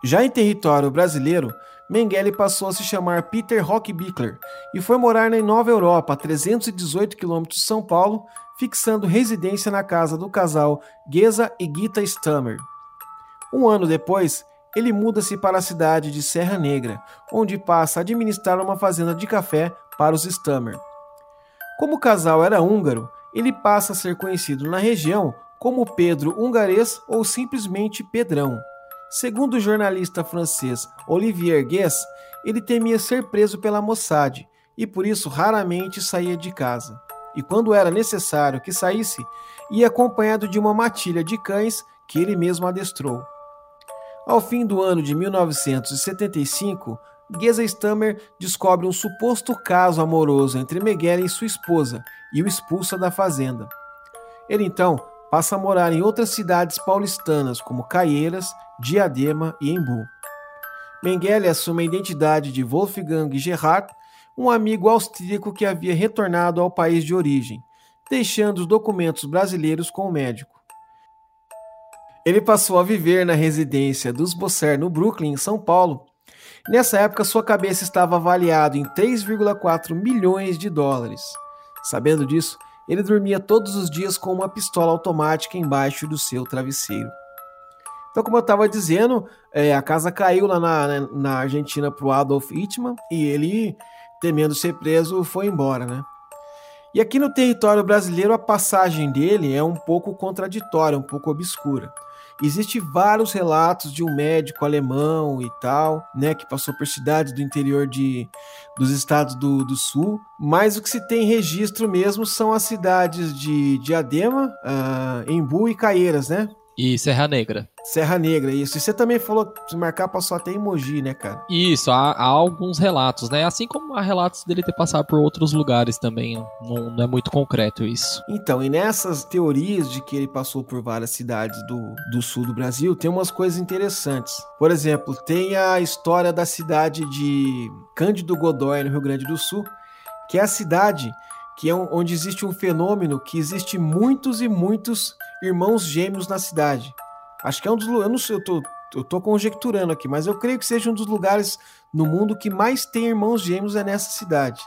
Já em território brasileiro, Mengele passou a se chamar Peter Rockbickler e foi morar na Nova Europa, a 318 quilômetros de São Paulo, fixando residência na casa do casal Geza e Gita Stammer. Um ano depois, ele muda-se para a cidade de Serra Negra, onde passa a administrar uma fazenda de café para os Stammer. Como o casal era húngaro, ele passa a ser conhecido na região como Pedro Hungarês ou simplesmente Pedrão. Segundo o jornalista francês Olivier Guess, ele temia ser preso pela Mossad e por isso raramente saía de casa. E quando era necessário que saísse, ia acompanhado de uma matilha de cães que ele mesmo adestrou. Ao fim do ano de 1975, Geza Stammer descobre um suposto caso amoroso entre Miguel e sua esposa e o expulsa da fazenda. Ele então passa a morar em outras cidades paulistanas como Caieiras, Diadema e Embu. Mengele assume a identidade de Wolfgang Gerhard, um amigo austríaco que havia retornado ao país de origem, deixando os documentos brasileiros com o médico. Ele passou a viver na residência dos Bosser no Brooklyn, em São Paulo, Nessa época, sua cabeça estava avaliada em 3,4 milhões de dólares. Sabendo disso, ele dormia todos os dias com uma pistola automática embaixo do seu travesseiro. Então, como eu estava dizendo, é, a casa caiu lá na, né, na Argentina para o Adolf Hitler e ele, temendo ser preso, foi embora, né? E aqui no território brasileiro, a passagem dele é um pouco contraditória, um pouco obscura. Existem vários relatos de um médico alemão e tal, né, que passou por cidades do interior de, dos estados do, do sul, mas o que se tem registro mesmo são as cidades de Diadema, uh, Embu e Caieiras, né? E Serra Negra. Serra Negra, isso. E você também falou que se marcar passou até emoji, né, cara? Isso, há, há, alguns relatos, né? Assim como há relatos dele ter passado por outros lugares também. Não, não, é muito concreto isso. Então, e nessas teorias de que ele passou por várias cidades do, do sul do Brasil, tem umas coisas interessantes. Por exemplo, tem a história da cidade de Cândido Godói, no Rio Grande do Sul, que é a cidade que é onde existe um fenômeno que existe muitos e muitos irmãos gêmeos na cidade. Acho que é um dos eu não sei, eu tô, eu tô conjecturando aqui, mas eu creio que seja um dos lugares no mundo que mais tem irmãos gêmeos é nessa cidade.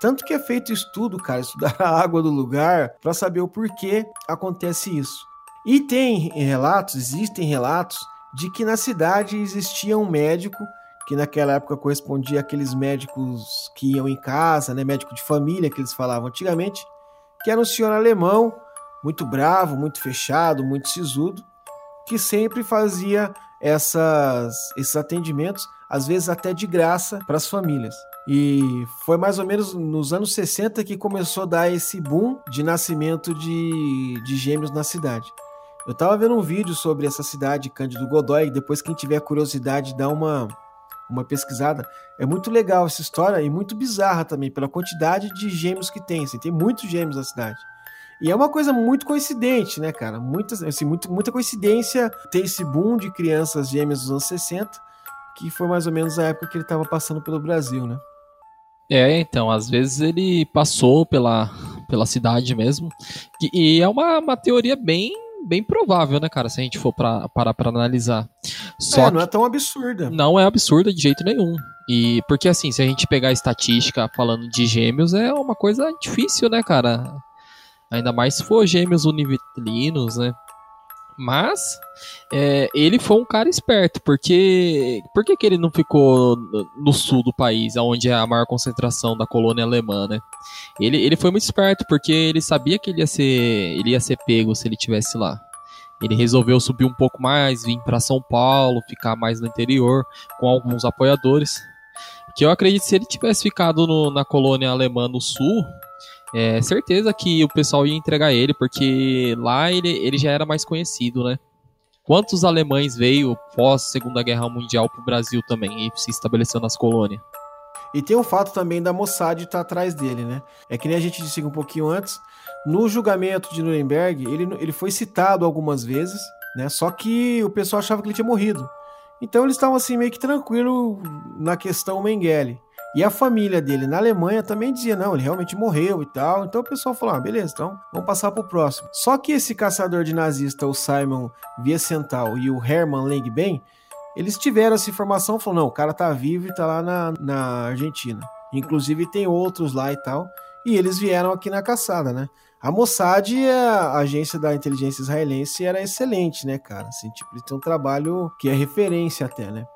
Tanto que é feito estudo, cara, estudar a água do lugar para saber o porquê acontece isso. E tem relatos, existem relatos de que na cidade existia um médico que naquela época correspondia àqueles médicos que iam em casa, né, médico de família que eles falavam antigamente, que era um senhor alemão, muito bravo, muito fechado, muito sisudo, que sempre fazia essas, esses atendimentos, às vezes até de graça, para as famílias. E foi mais ou menos nos anos 60 que começou a dar esse boom de nascimento de, de gêmeos na cidade. Eu estava vendo um vídeo sobre essa cidade, Cândido Godói, depois quem tiver curiosidade dá uma, uma pesquisada. É muito legal essa história e muito bizarra também, pela quantidade de gêmeos que tem. Assim, tem muitos gêmeos na cidade. E é uma coisa muito coincidente, né, cara? Muita, assim, muito, muita coincidência ter esse boom de crianças gêmeas dos anos 60, que foi mais ou menos a época que ele estava passando pelo Brasil, né? É, então, às vezes ele passou pela, pela cidade mesmo. E, e é uma, uma teoria bem bem provável, né, cara, se a gente for pra, parar pra analisar. Só é, não é tão absurda. Não é absurda de jeito nenhum. E porque assim, se a gente pegar a estatística falando de gêmeos, é uma coisa difícil, né, cara? Ainda mais se for gêmeos univitelinos, né? Mas é, ele foi um cara esperto, porque por que, que ele não ficou no sul do país, onde é a maior concentração da colônia alemã, né? Ele, ele foi muito esperto, porque ele sabia que ele ia ser, ele ia ser pego se ele tivesse lá. Ele resolveu subir um pouco mais, vir para São Paulo, ficar mais no interior, com alguns apoiadores. Que eu acredito que se ele tivesse ficado no, na colônia alemã no sul, é certeza que o pessoal ia entregar ele, porque lá ele, ele já era mais conhecido, né? Quantos alemães veio pós Segunda Guerra Mundial para o Brasil também e se estabeleceu nas colônias? E tem o fato também da Mossad estar tá atrás dele, né? É que nem a gente disse um pouquinho antes, no julgamento de Nuremberg, ele, ele foi citado algumas vezes, né? Só que o pessoal achava que ele tinha morrido. Então eles estavam assim meio que tranquilo na questão Mengele. E a família dele na Alemanha também dizia, não, ele realmente morreu e tal. Então o pessoal falou, ah, beleza, então vamos passar pro próximo. Só que esse caçador de nazista, o Simon Wiesenthal e o Hermann Langbein, eles tiveram essa informação, falaram, não, o cara tá vivo e tá lá na, na Argentina. Inclusive tem outros lá e tal. E eles vieram aqui na caçada, né? A Mossad, a agência da inteligência israelense, era excelente, né, cara? Assim, tipo, eles têm um trabalho que é referência até, né?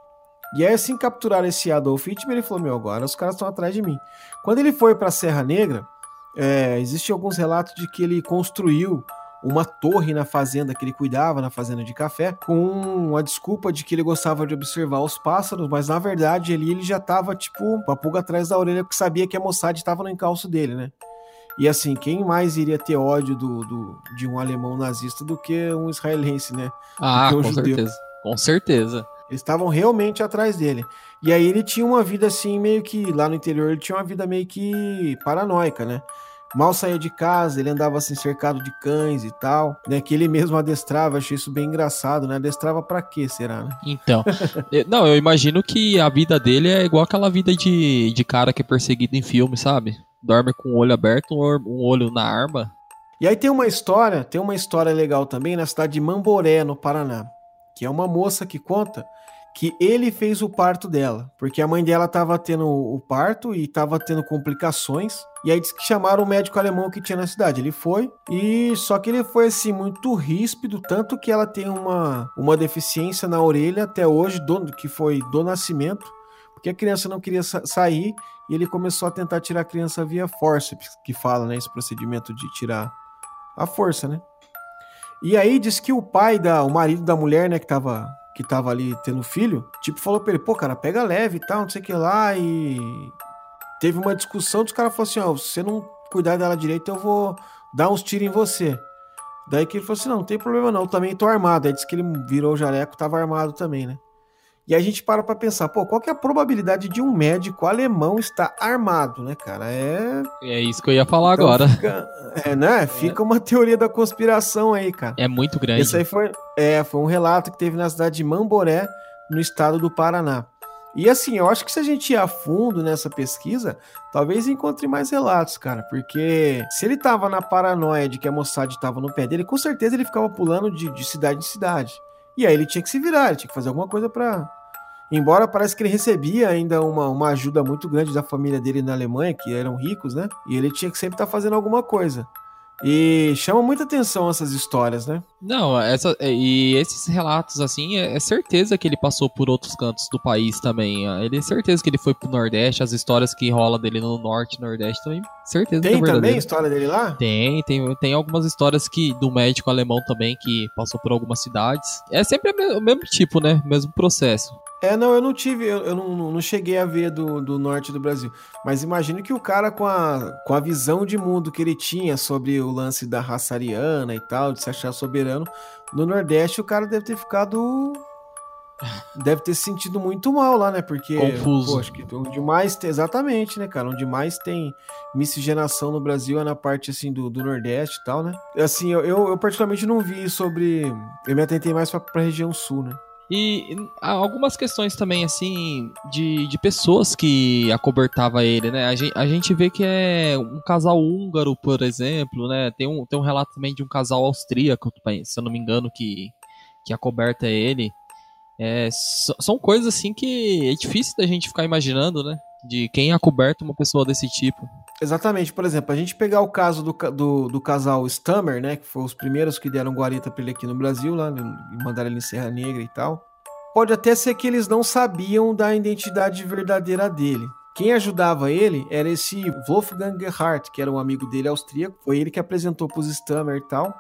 E aí, assim, capturaram esse Adolf Hitler, ele falou: Meu, agora os caras estão atrás de mim. Quando ele foi para Serra Negra, é, existem alguns relatos de que ele construiu uma torre na fazenda que ele cuidava, na fazenda de café, com a desculpa de que ele gostava de observar os pássaros, mas na verdade ali ele já tava, tipo, com a pulga atrás da orelha, porque sabia que a Mossad estava no encalço dele, né? E assim, quem mais iria ter ódio do, do, de um alemão nazista do que um israelense, né? Ah, um com judeu. certeza. Com certeza. Eles estavam realmente atrás dele. E aí ele tinha uma vida assim, meio que lá no interior, ele tinha uma vida meio que paranoica, né? Mal saía de casa, ele andava assim cercado de cães e tal, né? Que ele mesmo adestrava, achei isso bem engraçado, né? Adestrava para quê, será, né? Então, não, eu imagino que a vida dele é igual aquela vida de, de cara que é perseguido em filme, sabe? Dorme com o olho aberto, um olho na arma. E aí tem uma história, tem uma história legal também na cidade de Mamboré, no Paraná que é uma moça que conta que ele fez o parto dela, porque a mãe dela tava tendo o parto e tava tendo complicações. E aí disse que chamaram o médico alemão que tinha na cidade. Ele foi, e só que ele foi assim muito ríspido, tanto que ela tem uma, uma deficiência na orelha até hoje, do, que foi do nascimento, porque a criança não queria sa sair e ele começou a tentar tirar a criança via forceps, que fala, né, esse procedimento de tirar a força, né? E aí diz que o pai da, o marido da mulher, né, que tava que tava ali tendo filho, tipo, falou pra ele, pô, cara, pega leve e tal, não sei o que lá, e teve uma discussão, dos caras falaram assim, ó, se você não cuidar dela direito, eu vou dar uns tiros em você. Daí que ele falou assim, não, não tem problema não, eu também tô armado. Aí disse que ele virou o jaleco, tava armado também, né? E a gente para pra pensar, pô, qual que é a probabilidade de um médico alemão estar armado, né, cara? É. É isso que eu ia falar então agora. Fica, é, né? Fica uma teoria da conspiração aí, cara. É muito grande. Esse aí foi, é, foi um relato que teve na cidade de Mamboré, no estado do Paraná. E assim, eu acho que se a gente ir a fundo nessa pesquisa, talvez encontre mais relatos, cara. Porque se ele tava na paranoia de que a Mossad tava no pé dele, com certeza ele ficava pulando de, de cidade em cidade. E aí ele tinha que se virar, ele tinha que fazer alguma coisa para Embora parece que ele recebia ainda uma, uma ajuda muito grande da família dele na Alemanha, que eram ricos, né? E ele tinha que sempre estar tá fazendo alguma coisa. E chama muita atenção essas histórias, né? Não, essa, e esses relatos, assim, é, é, certeza que ele passou por outros cantos do país também. Ele é certeza que ele foi pro Nordeste, as histórias que rola dele no Norte e Nordeste também. Certeza tem que é também história dele lá? Tem, tem, tem algumas histórias que do médico alemão também que passou por algumas cidades. É sempre o mesmo tipo, né? O mesmo processo. É, não, eu não tive, eu, eu não, não cheguei a ver do, do norte do Brasil. Mas imagino que o cara, com a, com a visão de mundo que ele tinha sobre o lance da raça ariana e tal, de se achar soberano, no Nordeste o cara deve ter ficado. Deve ter se sentido muito mal lá, né? Porque. Confuso. Pô, acho que onde mais tem. Exatamente, né, cara? Onde mais tem miscigenação no Brasil é na parte, assim, do, do Nordeste e tal, né? Assim, eu, eu, eu particularmente não vi sobre. Eu me atentei mais pra, pra região sul, né? E algumas questões também, assim, de, de pessoas que acobertava ele, né? A gente, a gente vê que é um casal húngaro, por exemplo, né? Tem um, tem um relato também de um casal austríaco, se eu não me engano, que, que acoberta ele. É, são coisas, assim, que é difícil da gente ficar imaginando, né? De quem acoberta uma pessoa desse tipo. Exatamente, por exemplo, a gente pegar o caso do, do, do casal Stammer, né, que foram os primeiros que deram guarita para ele aqui no Brasil, lá, e mandaram ele em Serra Negra e tal. Pode até ser que eles não sabiam da identidade verdadeira dele. Quem ajudava ele era esse Wolfgang Gerhardt, que era um amigo dele austríaco, foi ele que apresentou para os Stammer e tal.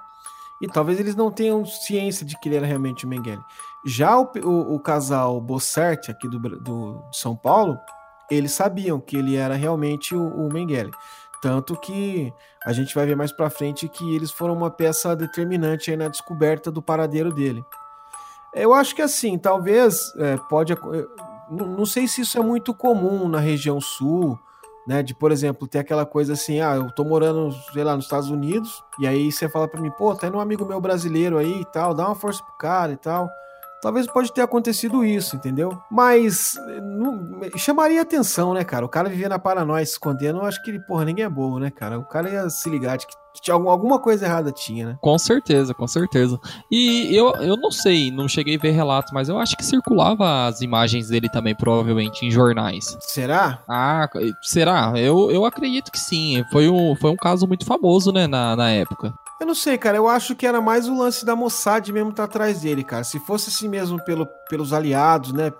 E talvez eles não tenham ciência de que ele era realmente o Mengele. Já o, o, o casal Bossert, aqui do, do, de São Paulo, eles sabiam que ele era realmente o, o Mengele. Tanto que a gente vai ver mais para frente que eles foram uma peça determinante na descoberta do paradeiro dele. Eu acho que assim, talvez é, pode. Não sei se isso é muito comum na região sul, né? De, por exemplo, ter aquela coisa assim, ah, eu tô morando, sei lá, nos Estados Unidos, e aí você fala para mim, pô, tá indo um amigo meu brasileiro aí e tal, dá uma força pro cara e tal. Talvez pode ter acontecido isso, entendeu? Mas não, chamaria atenção, né, cara? O cara vivia na paranoia se escondendo, eu acho que, porra, ninguém é bobo, né, cara? O cara ia se ligar de que tinha alguma coisa errada tinha, né? Com certeza, com certeza. E eu, eu não sei, não cheguei a ver relatos, mas eu acho que circulava as imagens dele também, provavelmente, em jornais. Será? Ah, será? Eu, eu acredito que sim. Foi um, foi um caso muito famoso, né, na, na época. Eu não sei, cara. Eu acho que era mais o lance da Mossad mesmo tá atrás dele, cara. Se fosse assim mesmo pelo, pelos aliados, né?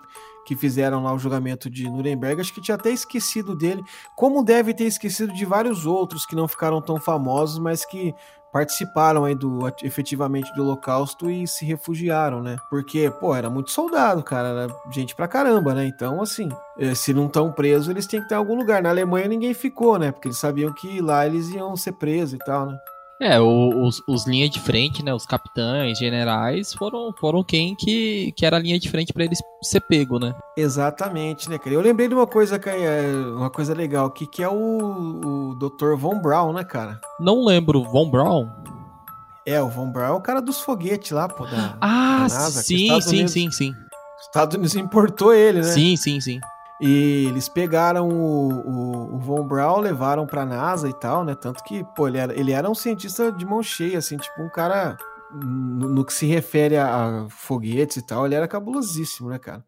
Que fizeram lá o julgamento de Nuremberg, acho que tinha até esquecido dele. Como deve ter esquecido de vários outros que não ficaram tão famosos, mas que participaram aí do efetivamente do Holocausto e se refugiaram, né? Porque, pô, era muito soldado, cara, era gente pra caramba, né? Então, assim, eh, se não estão presos, eles têm que ter algum lugar. Na Alemanha ninguém ficou, né? Porque eles sabiam que lá eles iam ser presos e tal, né? É, os, os linha de frente, né? Os capitães, generais, foram, foram quem que, que era a linha de frente para eles ser pego, né? Exatamente, né, cara? Eu lembrei de uma coisa que é uma coisa legal aqui, que é o, o Dr. Von Braun, né, cara? Não lembro, Von Braun? É, o Von Braun é o cara dos foguetes lá, pô, da, ah, da NASA, sim, sim, Unidos, sim, sim. Estados Unidos importou ele, né? Sim, sim, sim. E eles pegaram o, o, o Von Braun, levaram pra NASA e tal, né? Tanto que, pô, ele era, ele era um cientista de mão cheia, assim, tipo um cara. No, no que se refere a, a, foguetes e tal, ele era cabulosíssimo, né, cara?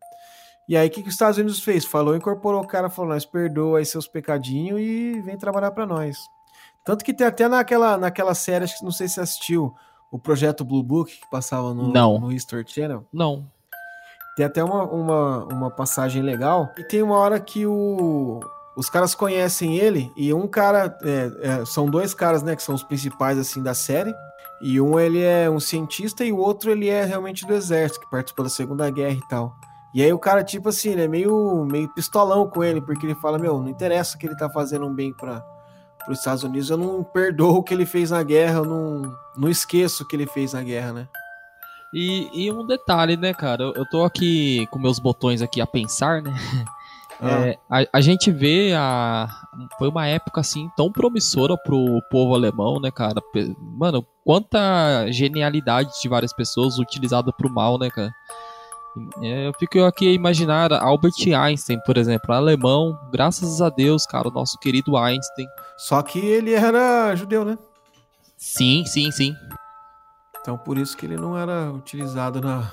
E aí, o que, que os Estados Unidos fez? Falou, incorporou o cara, falou: nós perdoa aí seus pecadinhos e vem trabalhar para nós. Tanto que tem até naquela, naquela série, acho que não sei se assistiu, o projeto Blue Book, que passava no, Não. no History Channel. Não. Tem até uma, uma, uma passagem legal. E tem uma hora que o, os caras conhecem ele e um cara. é, é, são dois caras, né? Que são os principais, assim, da série. E um ele é um cientista e o outro ele é realmente do exército, que participou da Segunda Guerra e tal. E aí o cara, tipo assim, ele é meio, meio pistolão com ele, porque ele fala, meu, não interessa que ele tá fazendo um bem para os Estados Unidos, eu não perdoo o que ele fez na guerra, eu não, não esqueço o que ele fez na guerra, né? E, e um detalhe, né, cara? Eu, eu tô aqui com meus botões aqui a pensar, né? É, a, a gente vê a. Foi uma época assim tão promissora pro povo alemão, né, cara? Mano, quanta genialidade de várias pessoas utilizada pro mal, né, cara? É, Eu fico aqui a imaginar Albert Einstein, por exemplo, alemão, graças a Deus, cara, o nosso querido Einstein. Só que ele era judeu, né? Sim, sim, sim. Então por isso que ele não era utilizado na,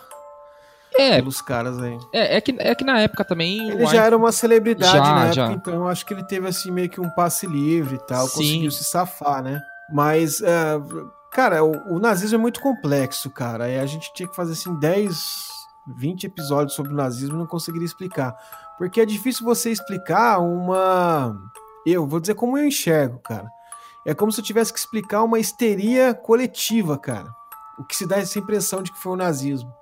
É, pelos caras aí. é, é que, é que na época também. Ele já era uma celebridade Já, na época, já. então eu acho que ele teve assim meio que um passe livre e tal, Sim. conseguiu se safar, né? Mas, é, cara, o, o nazismo é muito complexo, cara. E a gente tinha que fazer assim 10, 20 episódios sobre o nazismo e não conseguiria explicar. Porque é difícil você explicar uma. Eu vou dizer como eu enxergo, cara. É como se eu tivesse que explicar uma histeria coletiva, cara. O que se dá essa impressão de que foi o nazismo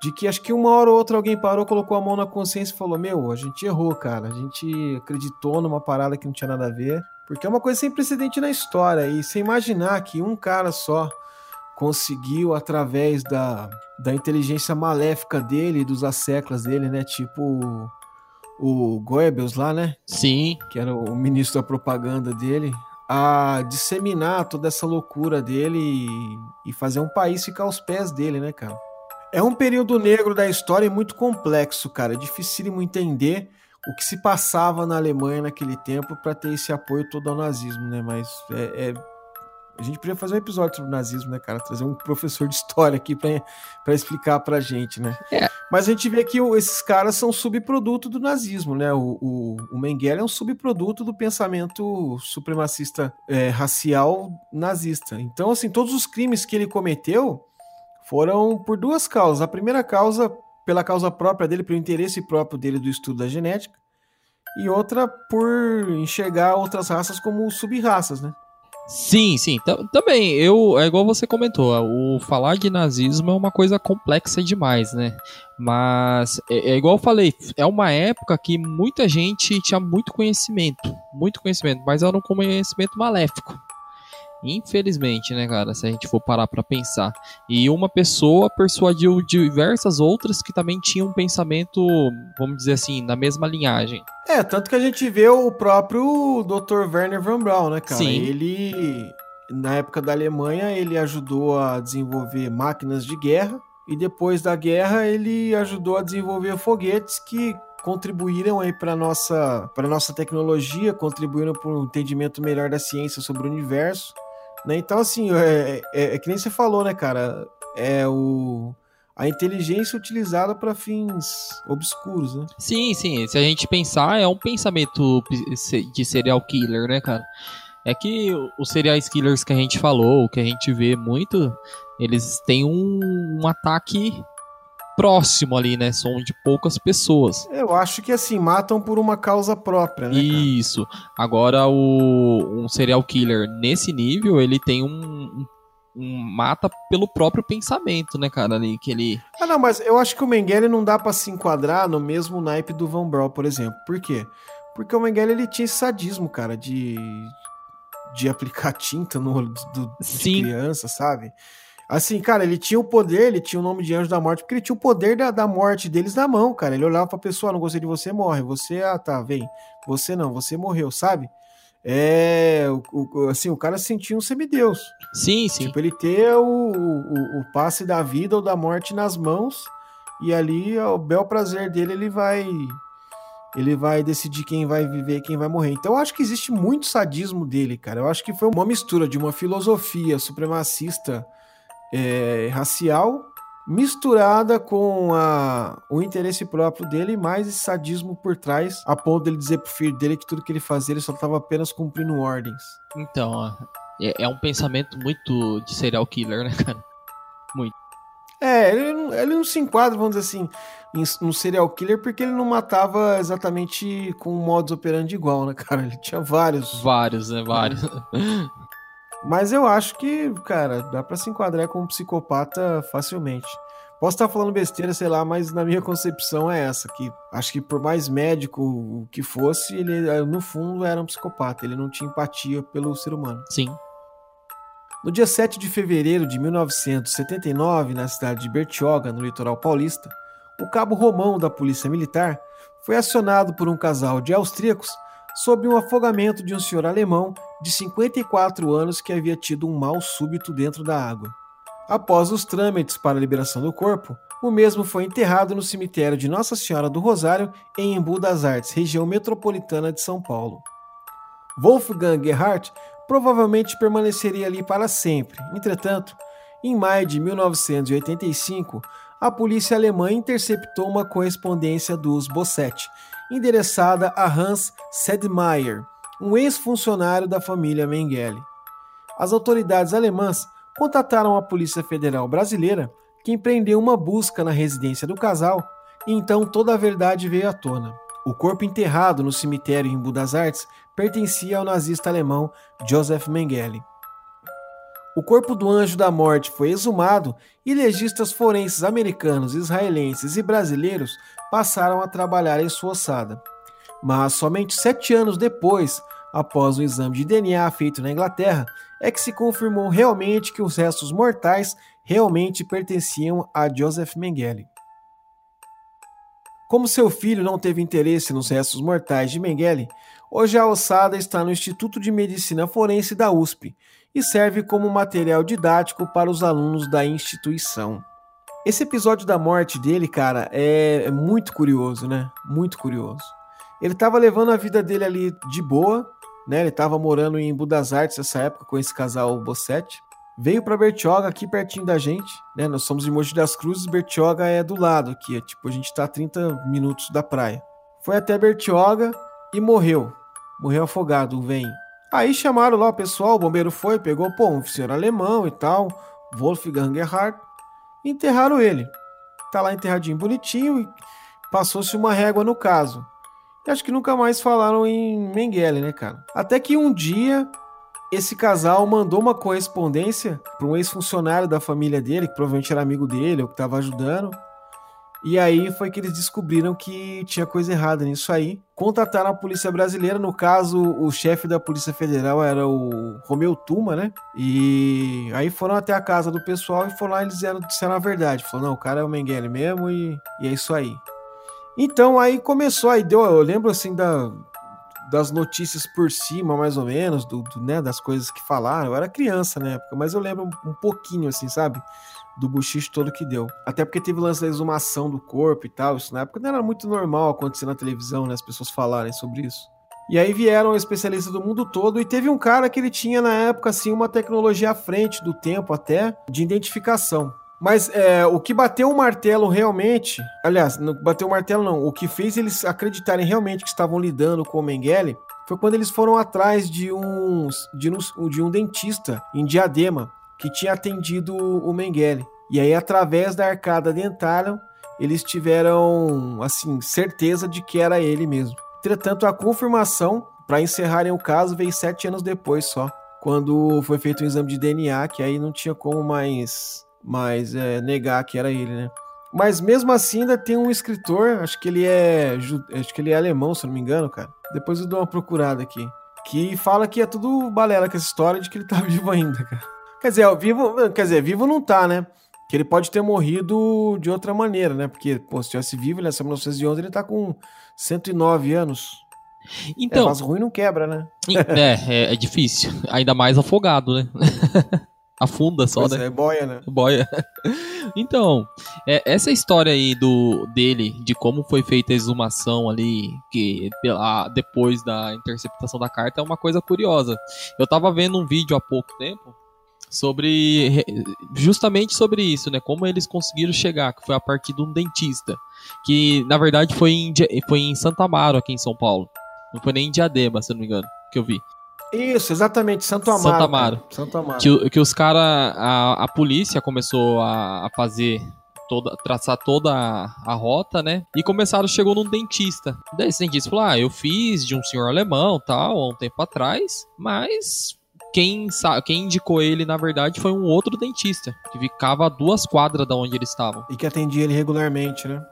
de que acho que uma hora ou outra alguém parou, colocou a mão na consciência e falou: Meu, a gente errou, cara. A gente acreditou numa parada que não tinha nada a ver. Porque é uma coisa sem precedente na história. E você imaginar que um cara só conseguiu, através da, da inteligência maléfica dele, dos asseclas dele, né? Tipo o Goebbels lá, né? Sim, que era o ministro da propaganda dele, a disseminar toda essa loucura dele e, e fazer um país ficar aos pés dele, né, cara? É um período negro da história muito complexo, cara. É dificílimo entender o que se passava na Alemanha naquele tempo para ter esse apoio todo ao nazismo, né? Mas é, é- a gente podia fazer um episódio sobre o nazismo, né, cara? Trazer um professor de história aqui para explicar pra gente, né? É. Mas a gente vê que esses caras são subproduto do nazismo, né? O, o, o Mengele é um subproduto do pensamento supremacista é, racial nazista. Então, assim, todos os crimes que ele cometeu foram por duas causas. A primeira causa, pela causa própria dele, pelo interesse próprio dele do estudo da genética, e outra por enxergar outras raças como sub-raças, né? Sim, sim. Tam- Também, eu, é igual você comentou, o falar de nazismo é uma coisa complexa demais, né? Mas é, é igual eu falei, é uma época que muita gente tinha muito conhecimento, muito conhecimento, mas era um conhecimento maléfico. Infelizmente, né, cara, se a gente for parar pra pensar. E uma pessoa persuadiu diversas outras que também tinham um pensamento, vamos dizer assim, na mesma linhagem. É, tanto que a gente vê o próprio Dr. Werner von Braun, né, cara? Sim. Ele, na época da Alemanha, ele ajudou a desenvolver máquinas de guerra e depois da guerra ele ajudou a desenvolver foguetes que contribuíram aí para nossa para nossa tecnologia, contribuíram para um entendimento melhor da ciência sobre o universo, né? Então assim, é, é, é que nem você falou, né, cara? É o a inteligência utilizada para fins obscuros, né? Sim, sim. Se a gente pensar, é um pensamento de serial killer, né, cara? É que os serial killers que a gente falou, que a gente vê muito, eles têm um, um ataque próximo ali, né? São de poucas pessoas. Eu acho que assim, matam por uma causa própria, né? cara? Isso. Agora, o, um serial killer nesse nível, ele tem um, um- um mata pelo próprio pensamento, né, cara? Ali, que ele. Ah, não, mas eu acho que o Mengele não dá pra se enquadrar no mesmo naipe do Van Braun, por exemplo. Por quê? Porque o Mengele ele tinha esse sadismo, cara, de, de aplicar tinta no olho do, do- de Sim. criança, sabe? Assim, cara, ele tinha o poder, ele tinha o nome de anjo da morte, porque ele tinha o poder da, da morte deles na mão, cara. Ele olhava pra pessoa, "Ah, não gostei de você, morre. Você, ah, tá, vem. Você não, você morreu, sabe? É, o, o- assim, o cara se sentia um semideus. Sim, sim. Tipo, ele ter o, o, o passe da vida ou da morte nas mãos e ali, ao bel prazer dele, ele vai ele vai decidir quem vai viver e quem vai morrer. Então, eu acho que existe muito sadismo dele, cara. Eu acho que foi uma mistura de uma filosofia supremacista é, racial misturada com a, o interesse próprio dele e mais esse sadismo por trás, a ponto dele dizer pro filho dele que tudo que ele fazia ele só estava apenas cumprindo ordens. Então, é, é, um pensamento muito de serial killer, né, cara? Muito. É, ele, ele não se enquadra, vamos dizer assim, um serial killer porque ele não matava exatamente com um modus operandi igual, né, cara? Ele tinha vários. Vários, né? Vários. Mas eu acho que, cara, dá para se enquadrar como um psicopata facilmente. Posso estar falando besteira, sei lá, mas na minha concepção é essa, que acho que por mais médico que fosse, ele no fundo era um psicopata, ele não tinha empatia pelo ser humano. Sim. No dia 7 de fevereiro de 1979, na cidade de Bertioga, no litoral paulista, o cabo Romão da Polícia Militar foi acionado por um casal de austríacos sobre um afogamento de um senhor alemão de 54 anos que havia tido um mal súbito dentro da água. Após os trâmites para a liberação do corpo, o mesmo foi enterrado no cemitério de Nossa Senhora do Rosário, em Embu das Artes, região metropolitana de São Paulo. Wolfgang Gerhardt provavelmente permaneceria ali para sempre. Entretanto, em maio de 1985, a polícia alemã interceptou uma correspondência dos Bossetti, endereçada a Hans Sedmeier, um ex-funcionário da família Mengele. As autoridades alemãs contataram a Polícia Federal Brasileira, que empreendeu uma busca na residência do casal, e então toda a verdade veio à tona. O corpo enterrado no cemitério em Budas Artes pertencia ao nazista alemão Joseph Mengele. O corpo do anjo da morte foi exumado e legistas forenses americanos, israelenses e brasileiros passaram a trabalhar em sua ossada. Mas somente sete anos depois, após um exame de DNA feito na Inglaterra, é que se confirmou realmente que os restos mortais realmente pertenciam a Joseph Mengele. Como seu filho não teve interesse nos restos mortais de Mengele, hoje a ossada está no Instituto de Medicina Forense da USP e serve como material didático para os alunos da instituição. Esse episódio da morte dele, cara, é, é muito curioso, né? Muito curioso. Ele estava levando a vida dele ali de boa, né? Ele estava morando em Budas Artes nessa época com esse casal Bossetti. Veio para Bertioga, aqui pertinho da gente, né? Nós somos em Mogi das Cruzes, Bertioga é do lado aqui, é, tipo, a gente está a 30 minutos da praia. Foi até Bertioga e morreu. Morreu afogado, vem. Aí chamaram lá o pessoal, o bombeiro foi, pegou, pô, um oficial alemão e tal, Wolfgang Gerhardt, enterraram ele. Tá lá enterradinho bonitinho e passou-se uma régua no caso. E acho que nunca mais falaram em Mengele, né, cara? Até que um dia esse casal mandou uma correspondência para um ex-funcionário da família dele, que provavelmente era amigo dele ou que estava ajudando, e aí foi que eles descobriram que tinha coisa errada nisso aí. Contataram a polícia brasileira, no caso, o chefe da Polícia Federal era o Romeu Tuma, né? E aí foram até a casa do pessoal e foram lá e eles disseram, disseram a verdade. Falou, não, o cara é o Mengele mesmo e, e é isso aí. Então aí começou, aí deu, eu lembro assim da, das notícias por cima, mais ou menos, do, do, né, das coisas que falaram. Eu era criança na época, mas eu lembro um, um pouquinho, assim, sabe? Do buchicho todo que deu. Até porque teve lance da exumação do corpo e tal. Isso na época não era muito normal acontecer na televisão, né? As pessoas falarem sobre isso. E aí vieram especialistas do mundo todo e teve um cara que ele tinha na época assim uma tecnologia à frente do tempo até de identificação. Mas é, o que bateu o martelo realmente, aliás, não bateu o martelo não, o que fez eles acreditarem realmente que estavam lidando com o Mengele foi quando eles foram atrás de, uns, de, de um dentista em Diadema que tinha atendido o Mengele. E aí, através da arcada dentária, eles tiveram, assim, certeza de que era ele mesmo. Entretanto, a confirmação para encerrarem o caso veio sete anos depois só, quando foi feito um exame de DNA, que aí não tinha como mais, mais é, negar que era ele, né? Mas mesmo assim ainda tem um escritor, acho que ele é, acho que ele é alemão, se não me engano, cara. Depois eu dou uma procurada aqui, que fala que é tudo balela com essa história de que ele tá vivo ainda, cara. Quer dizer, vivo, quer dizer, vivo não tá, né? Que ele pode ter morrido de outra maneira, né? Porque, pô, se tivesse vivo nessa 1911, ele tá com 109 anos. Então. É, mas ruim não quebra, né? É, é, é difícil. Ainda mais afogado, né? Afunda só, pois né? É boia, né? Boia. Então, é, essa história aí do dele, de como foi feita a exumação ali, que pela, depois da interceptação da carta, é uma coisa curiosa. Eu tava vendo um vídeo há pouco tempo sobre justamente sobre isso, né? Como eles conseguiram chegar, que foi a partir de um dentista, que na verdade foi em, foi em Santa Amaro, aqui em São Paulo. Não foi nem em Diadema, se não me engano, que eu vi. Isso, exatamente, Santo Amaro. Santo Amaro. Santo Amaro. Que, que os caras, a, a polícia começou a, a fazer toda, traçar toda a, a, rota, né? E começaram, chegou num dentista. Daí esse dentista falou: Ah, eu fiz de um senhor alemão tal, há um tempo atrás, mas quem, quem indicou ele, na verdade, foi um outro dentista, que ficava a duas quadras da onde eles estavam. E que atendia ele regularmente, né?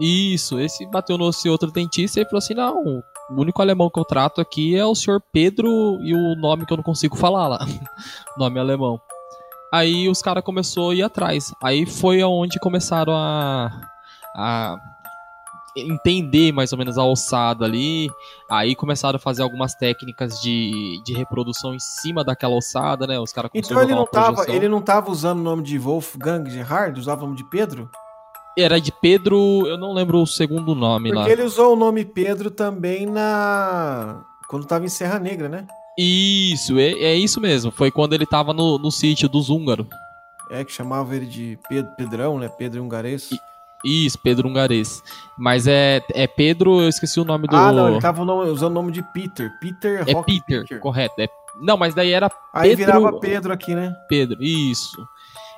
Isso, esse bateu no esse outro dentista e falou assim: não, o único alemão que eu trato aqui é o senhor Pedro e o nome que eu não consigo falar lá. nome alemão. Aí os caras começaram a ir atrás. Aí foi aonde começaram a, a entender mais ou menos a ossada ali. Aí começaram a fazer algumas técnicas de, de reprodução em cima daquela ossada, né? Os caras Então ele não, tava, ele não tava usando o nome de Wolfgang Gerhard, usava o nome de Pedro? Era de Pedro, eu não lembro o segundo nome Porque lá. Porque ele usou o nome Pedro também na. Quando tava em Serra Negra, né? Isso, é, é isso mesmo. Foi quando ele tava no, no sítio dos húngaros. É, que chamava ele de Pedro, Pedrão, né? Pedro Hungarês. Isso, Pedro Hungarês. Mas é, é Pedro, eu esqueci o nome do. Ah, não, ele tava usando o nome de Peter. Peter É Peter, Peter, correto. É... Não, mas daí era Aí Pedro... virava Pedro aqui, né? Pedro, isso.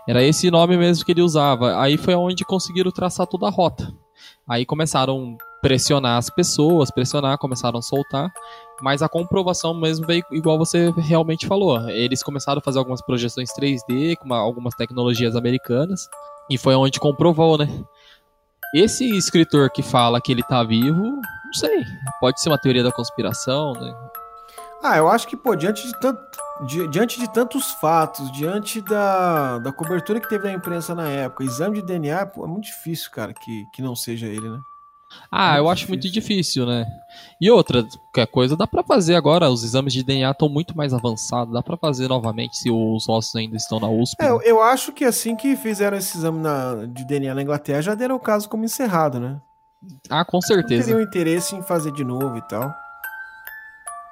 Era esse nome mesmo que ele usava. Aí foi onde conseguiram traçar toda a rota. Aí começaram a pressionar as pessoas, pressionar, começaram a soltar. Mas a comprovação mesmo veio igual você realmente falou. Eles começaram a fazer algumas projeções 3D com uma, algumas tecnologias americanas. E foi onde comprovou, né? Esse escritor que fala que ele tá vivo, não sei. Pode ser uma teoria da conspiração, né? Ah, eu acho que, pô, diante de tanto, di, diante de tantos fatos, diante da, da cobertura que teve da imprensa na época, exame de DNA, pô, é muito difícil, cara, que, que não seja ele, né? Ah, eu acho muito difícil, né? E outra, qualquer coisa dá para fazer agora. Os exames de DNA estão muito mais avançados. Dá para fazer novamente se os ossos ainda estão na USP. É, né? eu acho que assim que fizeram esse exame na, de DNA na Inglaterra, já deram o caso como encerrado, né? Ah, com certeza. Não teriam interesse em fazer de novo e tal.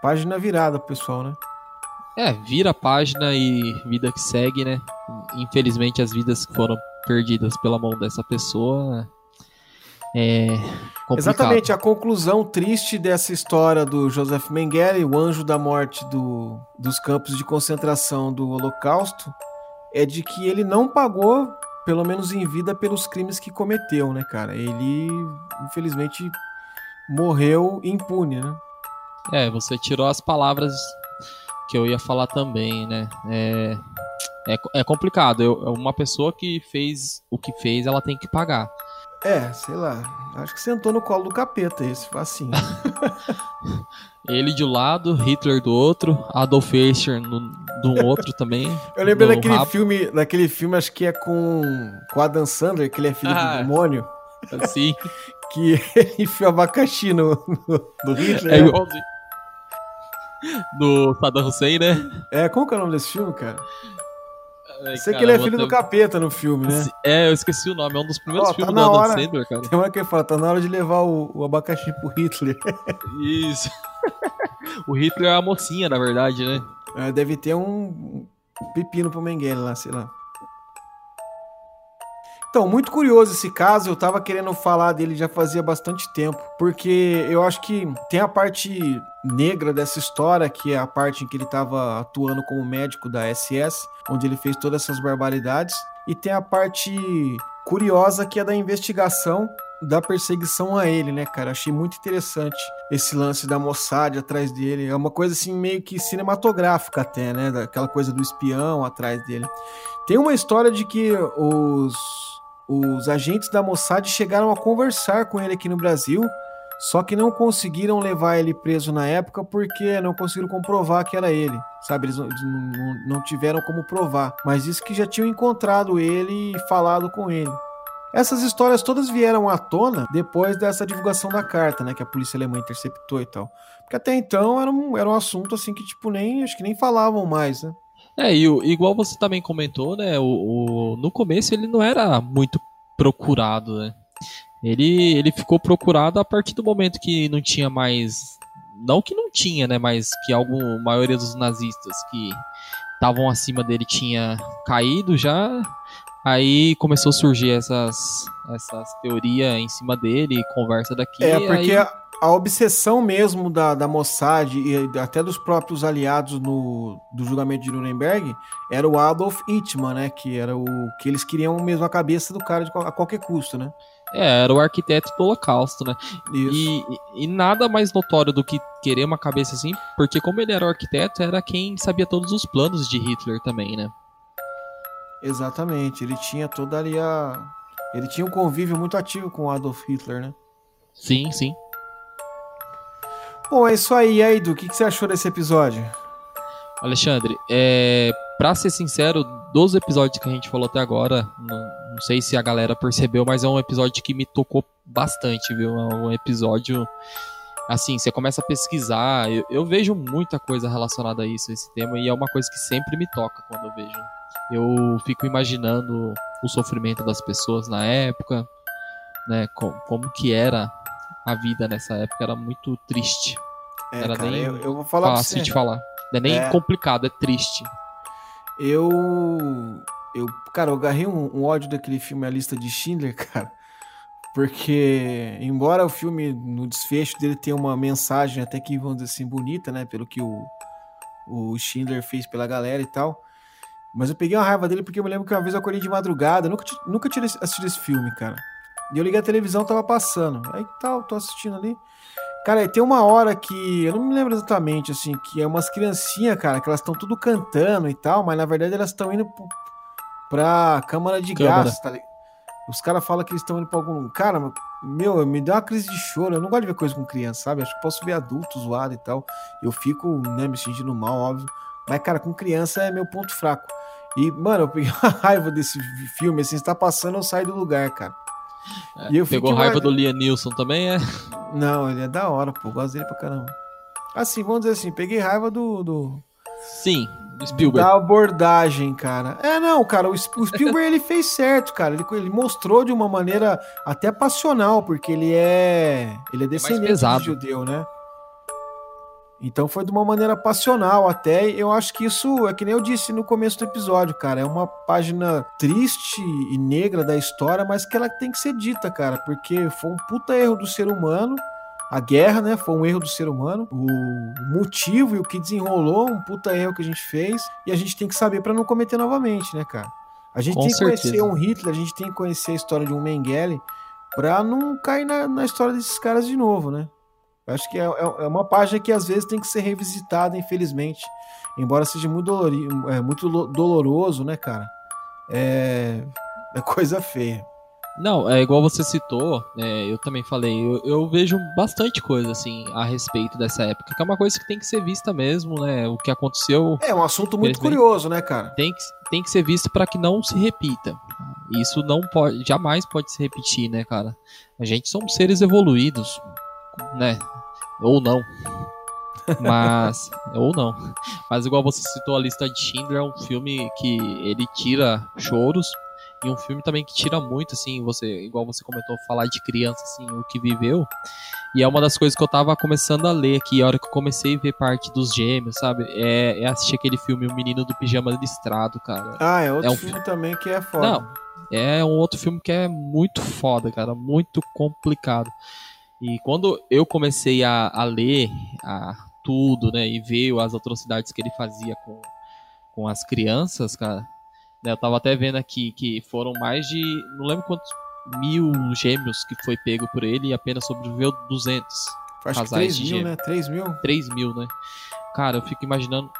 Página virada, pessoal, né? É, vira a página e vida que segue, né? Infelizmente, as vidas que foram perdidas pela mão dessa pessoa é complicado. Exatamente, a conclusão triste dessa história do Joseph Mengele, o anjo da morte do, dos campos de concentração do Holocausto, é de que ele não pagou, pelo menos em vida, pelos crimes que cometeu, né, cara? Ele, infelizmente, morreu impune, né? É, você tirou as palavras que eu ia falar também, né? É, é, é complicado. Eu, uma pessoa que fez o que fez, ela tem que pagar. É, sei lá. Acho que sentou no colo do capeta esse, assim. Ele de um lado, Hitler do outro, Adolf no, do outro também. Eu lembro daquele rabo. filme, daquele filme, acho que é com, com Adam Sandler, que ele é filho ah, do demônio. Sim. que ele enfia abacaxi no, no, no Hitler. É igual do Saddam Hussein, né? É, como que é o nome desse filme, cara? Ai, Sei que ele é filho do capeta no filme, né? É, eu esqueci o nome. É um dos primeiros oh, filmes tá do Adam hora... Sandler, cara. Tem uma que fala, tá na hora de levar o, o abacaxi pro Hitler. Isso. o Hitler é a mocinha, na verdade, né? É, deve ter um pepino pro Mengele lá, sei lá. Então, muito curioso esse caso, eu tava querendo falar dele já fazia bastante tempo, porque eu acho que tem a parte negra dessa história, que é a parte em que ele tava atuando como médico da SS, onde ele fez todas essas barbaridades, e tem a parte curiosa que é da investigação da perseguição a ele, né, cara? Achei muito interessante esse lance da Mossad atrás dele. É uma coisa assim meio que cinematográfica até, né? Daquela coisa do espião atrás dele. Tem uma história de que os os agentes da Mossad chegaram a conversar com ele aqui no Brasil, só que não conseguiram levar ele preso na época porque não conseguiram comprovar que era ele, sabe? Eles não, tiveram como provar, mas disse que já tinham encontrado ele e falado com ele. Essas histórias todas vieram à tona depois dessa divulgação da carta, né? Que a polícia alemã interceptou e tal. Porque até então era um, era um assunto assim que, tipo, nem acho que nem falavam mais, né? É, e igual você também comentou, né? O, o, no começo ele não era muito procurado, né? Ele, ele ficou procurado a partir do momento que não tinha mais. Não que não tinha, né? Mas que algum, a maioria dos nazistas que estavam acima dele tinha caído já. Aí começou a surgir essas, essas teorias em cima dele, conversa daqui. É, porque aí... a, a obsessão mesmo da, da Mossad e até dos próprios aliados no, do julgamento de Nuremberg era o Adolf Eichmann, né? Que era o que eles queriam mesmo a cabeça do cara de, a qualquer custo, né? É, era o arquiteto do Holocausto, né? Isso. E, e nada mais notório do que querer uma cabeça assim, porque como ele era o arquiteto, era quem sabia todos os planos de Hitler também, né? Exatamente, ele tinha toda ali a. Ele tinha um convívio muito ativo com Adolf Hitler, né? Sim, sim. Bom, é isso aí. E aí, o que, que você achou desse episódio? Alexandre, é, pra ser sincero, dos episódios que a gente falou até agora, não, não, sei se a galera percebeu, mas é um episódio que me tocou bastante, viu? É um episódio. Assim, você começa a pesquisar. Eu, eu vejo muita coisa relacionada a isso, a esse tema, e é uma coisa que sempre me toca quando eu vejo. Eu fico imaginando o sofrimento das pessoas na época, né? Como, como que era a vida nessa época, era muito triste. É, era cara, nem eu, eu vou falar fácil você. de falar. Não é nem É. complicado, é triste. Eu. Eu. Cara, eu agarrei um, um ódio daquele filme A Lista de Schindler, cara. Porque, embora o filme, no desfecho dele, tenha uma mensagem até que, vamos dizer assim, bonita, né? Pelo que o, o Schindler fez pela galera e tal. Mas eu peguei uma raiva dele porque eu me lembro que uma vez eu acordei de madrugada. Nunca, nunca tinha assistido esse filme, cara. E eu liguei a televisão, tava passando. Aí tal, tô assistindo ali. Cara, tem uma hora que. Eu não me lembro exatamente, assim, que é umas criancinhas, cara, que elas estão tudo cantando e tal, mas na verdade elas estão indo pro- pra câmara de Câmara. gás, tá ligado? Os caras falam que eles estão indo pra algum. Cara, meu, me deu uma crise de choro. Eu não gosto de ver coisa com criança, sabe? Acho que posso ver adulto zoado e tal. Eu fico, né, me sentindo mal, óbvio. Mas, cara, com criança é meu ponto fraco. E, mano, eu peguei raiva desse filme, assim, se tá passando, eu saio do lugar, cara. E eu Pegou fico raiva ima- do Liam Neeson também, é? Não, ele é da hora, pô. eu Gosto dele pra caramba. Assim, vamos dizer assim, peguei raiva do. do Sim, Spielberg. da abordagem, cara. É, não, cara, o, o Spielberg ele fez certo, cara. Ele, ele mostrou de uma maneira até passional, porque ele é. Ele é descendente de judeu, né? Então foi de uma maneira passional até. Eu acho que isso é que nem eu disse no começo do episódio, cara. É uma página triste e negra da história, mas que ela tem que ser dita, cara. Porque foi um puta erro do ser humano. A guerra, né? Foi um erro do ser humano. O motivo e o que desenrolou, um puta erro que a gente fez. E a gente tem que saber pra não cometer novamente, né, cara? A gente Com tem que conhecer certeza. um Hitler, a gente tem que conhecer a história de um Mengele pra não cair na, na história desses caras de novo, né? Acho que é, é- é uma página que às vezes tem que ser revisitada, infelizmente. Embora seja muito, é, muito lo- doloroso, né, cara? É, é coisa feia. Não, é igual você citou, é, eu também falei, eu, eu vejo bastante coisa assim a respeito dessa época, que é uma coisa que tem que ser vista mesmo, né? O que aconteceu É um assunto muito curioso, né, cara? tem que, tem que ser visto para que não se repita. Isso não pode, jamais pode se repetir, né, cara? A gente somos seres evoluídos, né? Ou não. Mas, ou não. Mas igual você citou a lista de Schindler, é um filme que ele tira choros e um filme também que tira muito, assim, você, igual você comentou, falar de criança, assim, o que viveu. E é uma das coisas que eu tava começando a ler aqui, a hora que eu comecei a ver parte dos gêmeos, sabe? É, é assistir aquele filme O Menino do Pijama Listrado, cara. Ah, é outro É um filme também que é foda. Não, é um outro filme que é muito foda, cara, muito complicado. E quando eu comecei a, a ler a, tudo, né, e ver as atrocidades que ele fazia com, com as crianças, cara, né, eu tava até vendo aqui que foram mais de, não lembro quantos mil gêmeos que foi pego por ele e apenas sobreviveu 200. Acho que casais 3 de mil, gêmeos. né? 3 mil? 3 mil, né? Cara, eu fico imaginando.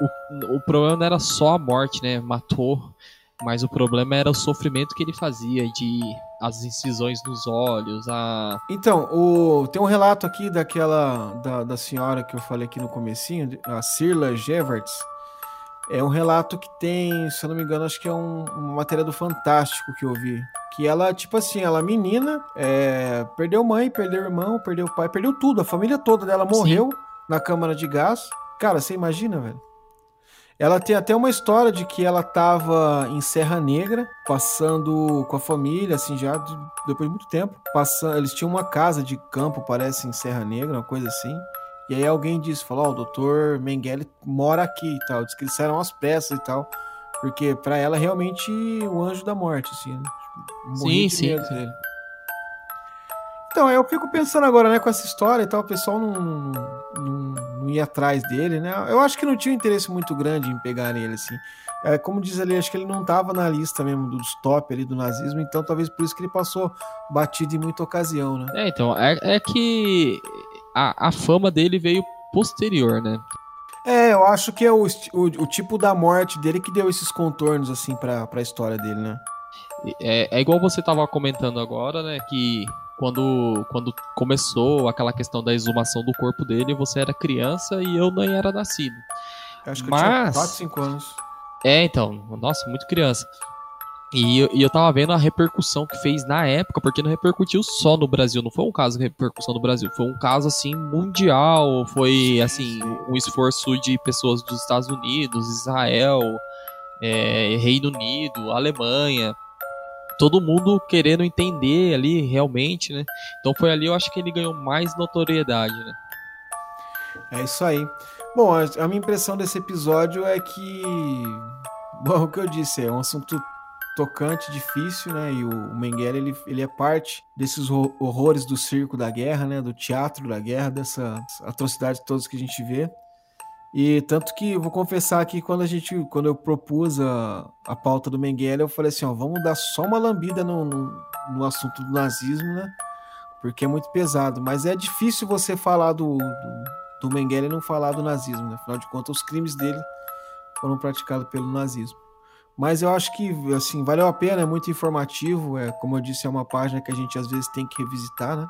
O, o problema não era só a morte, né? Matou. Mas o problema era o sofrimento que ele fazia, de as incisões nos olhos, a. Então, o, tem um relato aqui daquela da, da senhora que eu falei aqui no comecinho, a Cirla Geverts. É um relato que tem, se eu não me engano, acho que é um, uma matéria do Fantástico que eu vi. Que ela, tipo assim, ela menina, é, perdeu mãe, perdeu irmão, perdeu pai, perdeu tudo. A família toda dela morreu na câmara de gás. Cara, você imagina, velho? Ela tem até uma história de que ela tava em Serra Negra, passando com a família, assim, já de- depois de muito tempo. Passando, eles tinham uma casa de campo, parece, em Serra Negra, uma coisa assim. E aí alguém disse, falou, ó, oh, o doutor Mengele mora aqui e tal. Diz que eles saíram às pressas e tal. Porque para ela realmente o anjo da morte, assim, né? Sim, sim. Então, eu fico pensando agora, né, com essa história e tal, o pessoal não, não, não ia atrás dele, né? Eu acho que não tinha um interesse muito grande em pegar ele, assim. É, como diz ali, acho que ele não estava na lista mesmo dos top ali do nazismo, então talvez por isso que ele passou batido em muita ocasião, né? É, então, é, é que a, a fama dele veio posterior, né? É, eu acho que é o, o, o tipo da morte dele que deu esses contornos, assim, pra, pra história dele, né? É, é igual você tava comentando agora, né? Que quando, quando começou aquela questão da exumação do corpo dele, você era criança e eu nem era nascido. Eu acho que Mas... eu tinha 4, 5 anos. É, então, nossa, muito criança. E eu, e eu tava vendo a repercussão que fez na época, porque não repercutiu só no Brasil, não foi um caso de repercussão no Brasil, foi um caso assim mundial, foi assim um esforço de pessoas dos Estados Unidos, Israel, é, Reino Unido, Alemanha, todo mundo querendo entender ali realmente, né? Então foi ali eu acho que ele ganhou mais notoriedade, né? É isso aí. Bom, a minha impressão desse episódio é que, bom, o que eu disse, é um assunto tocante, difícil, né? E o Mengele, ele, ele é parte desses horrores do circo da guerra, né? Do teatro da guerra, dessas atrocidades todas que a gente vê. E tanto que vou confessar que quando a gente, quando eu propus a, a pauta do Mengele, eu falei assim, ó, vamos dar só uma lambida no, no, no, assunto do nazismo, né? Porque é muito pesado. Mas é difícil você falar do, do, do Mengele e não falar do nazismo, né? Afinal de contas, os crimes dele foram praticados pelo nazismo. Mas eu acho que, assim, valeu a pena, é muito informativo. É, como eu disse, é uma página que a gente às vezes tem que revisitar, né?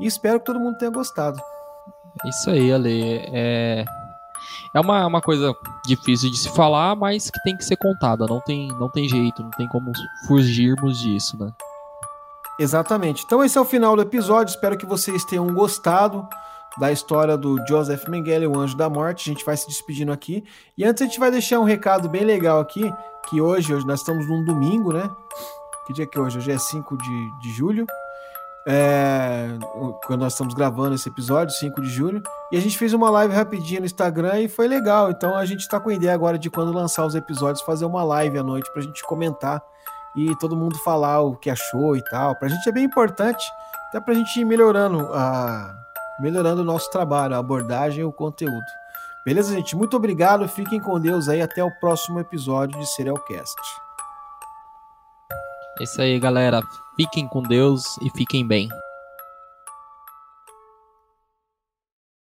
E espero que todo mundo tenha gostado. Isso aí, Ale. É, é uma, uma coisa difícil de se falar, mas que tem que ser contada. Não tem, não tem jeito, não tem como fugirmos disso, né? Exatamente. Então esse é o final do episódio. Espero que vocês tenham gostado da história do Joseph Mengele, o Anjo da Morte. A gente vai se despedindo aqui. E antes a gente vai deixar um recado bem legal aqui, que hoje, hoje nós estamos num domingo, né? Que dia que é hoje? Hoje é 5 de, de julho é, quando nós estamos gravando esse episódio, 5 de julho, e a gente fez uma live rapidinha no Instagram e foi legal. Então a gente está com a ideia agora de quando lançar os episódios, fazer uma live à noite para a gente comentar e todo mundo falar o que achou e tal. Para a gente é bem importante, até para a gente ir melhorando, a, melhorando o nosso trabalho, a abordagem e o conteúdo. Beleza, gente? Muito obrigado, fiquem com Deus aí, até o próximo episódio de Serialcast. É isso aí, galera. Fiquem com Deus e fiquem bem.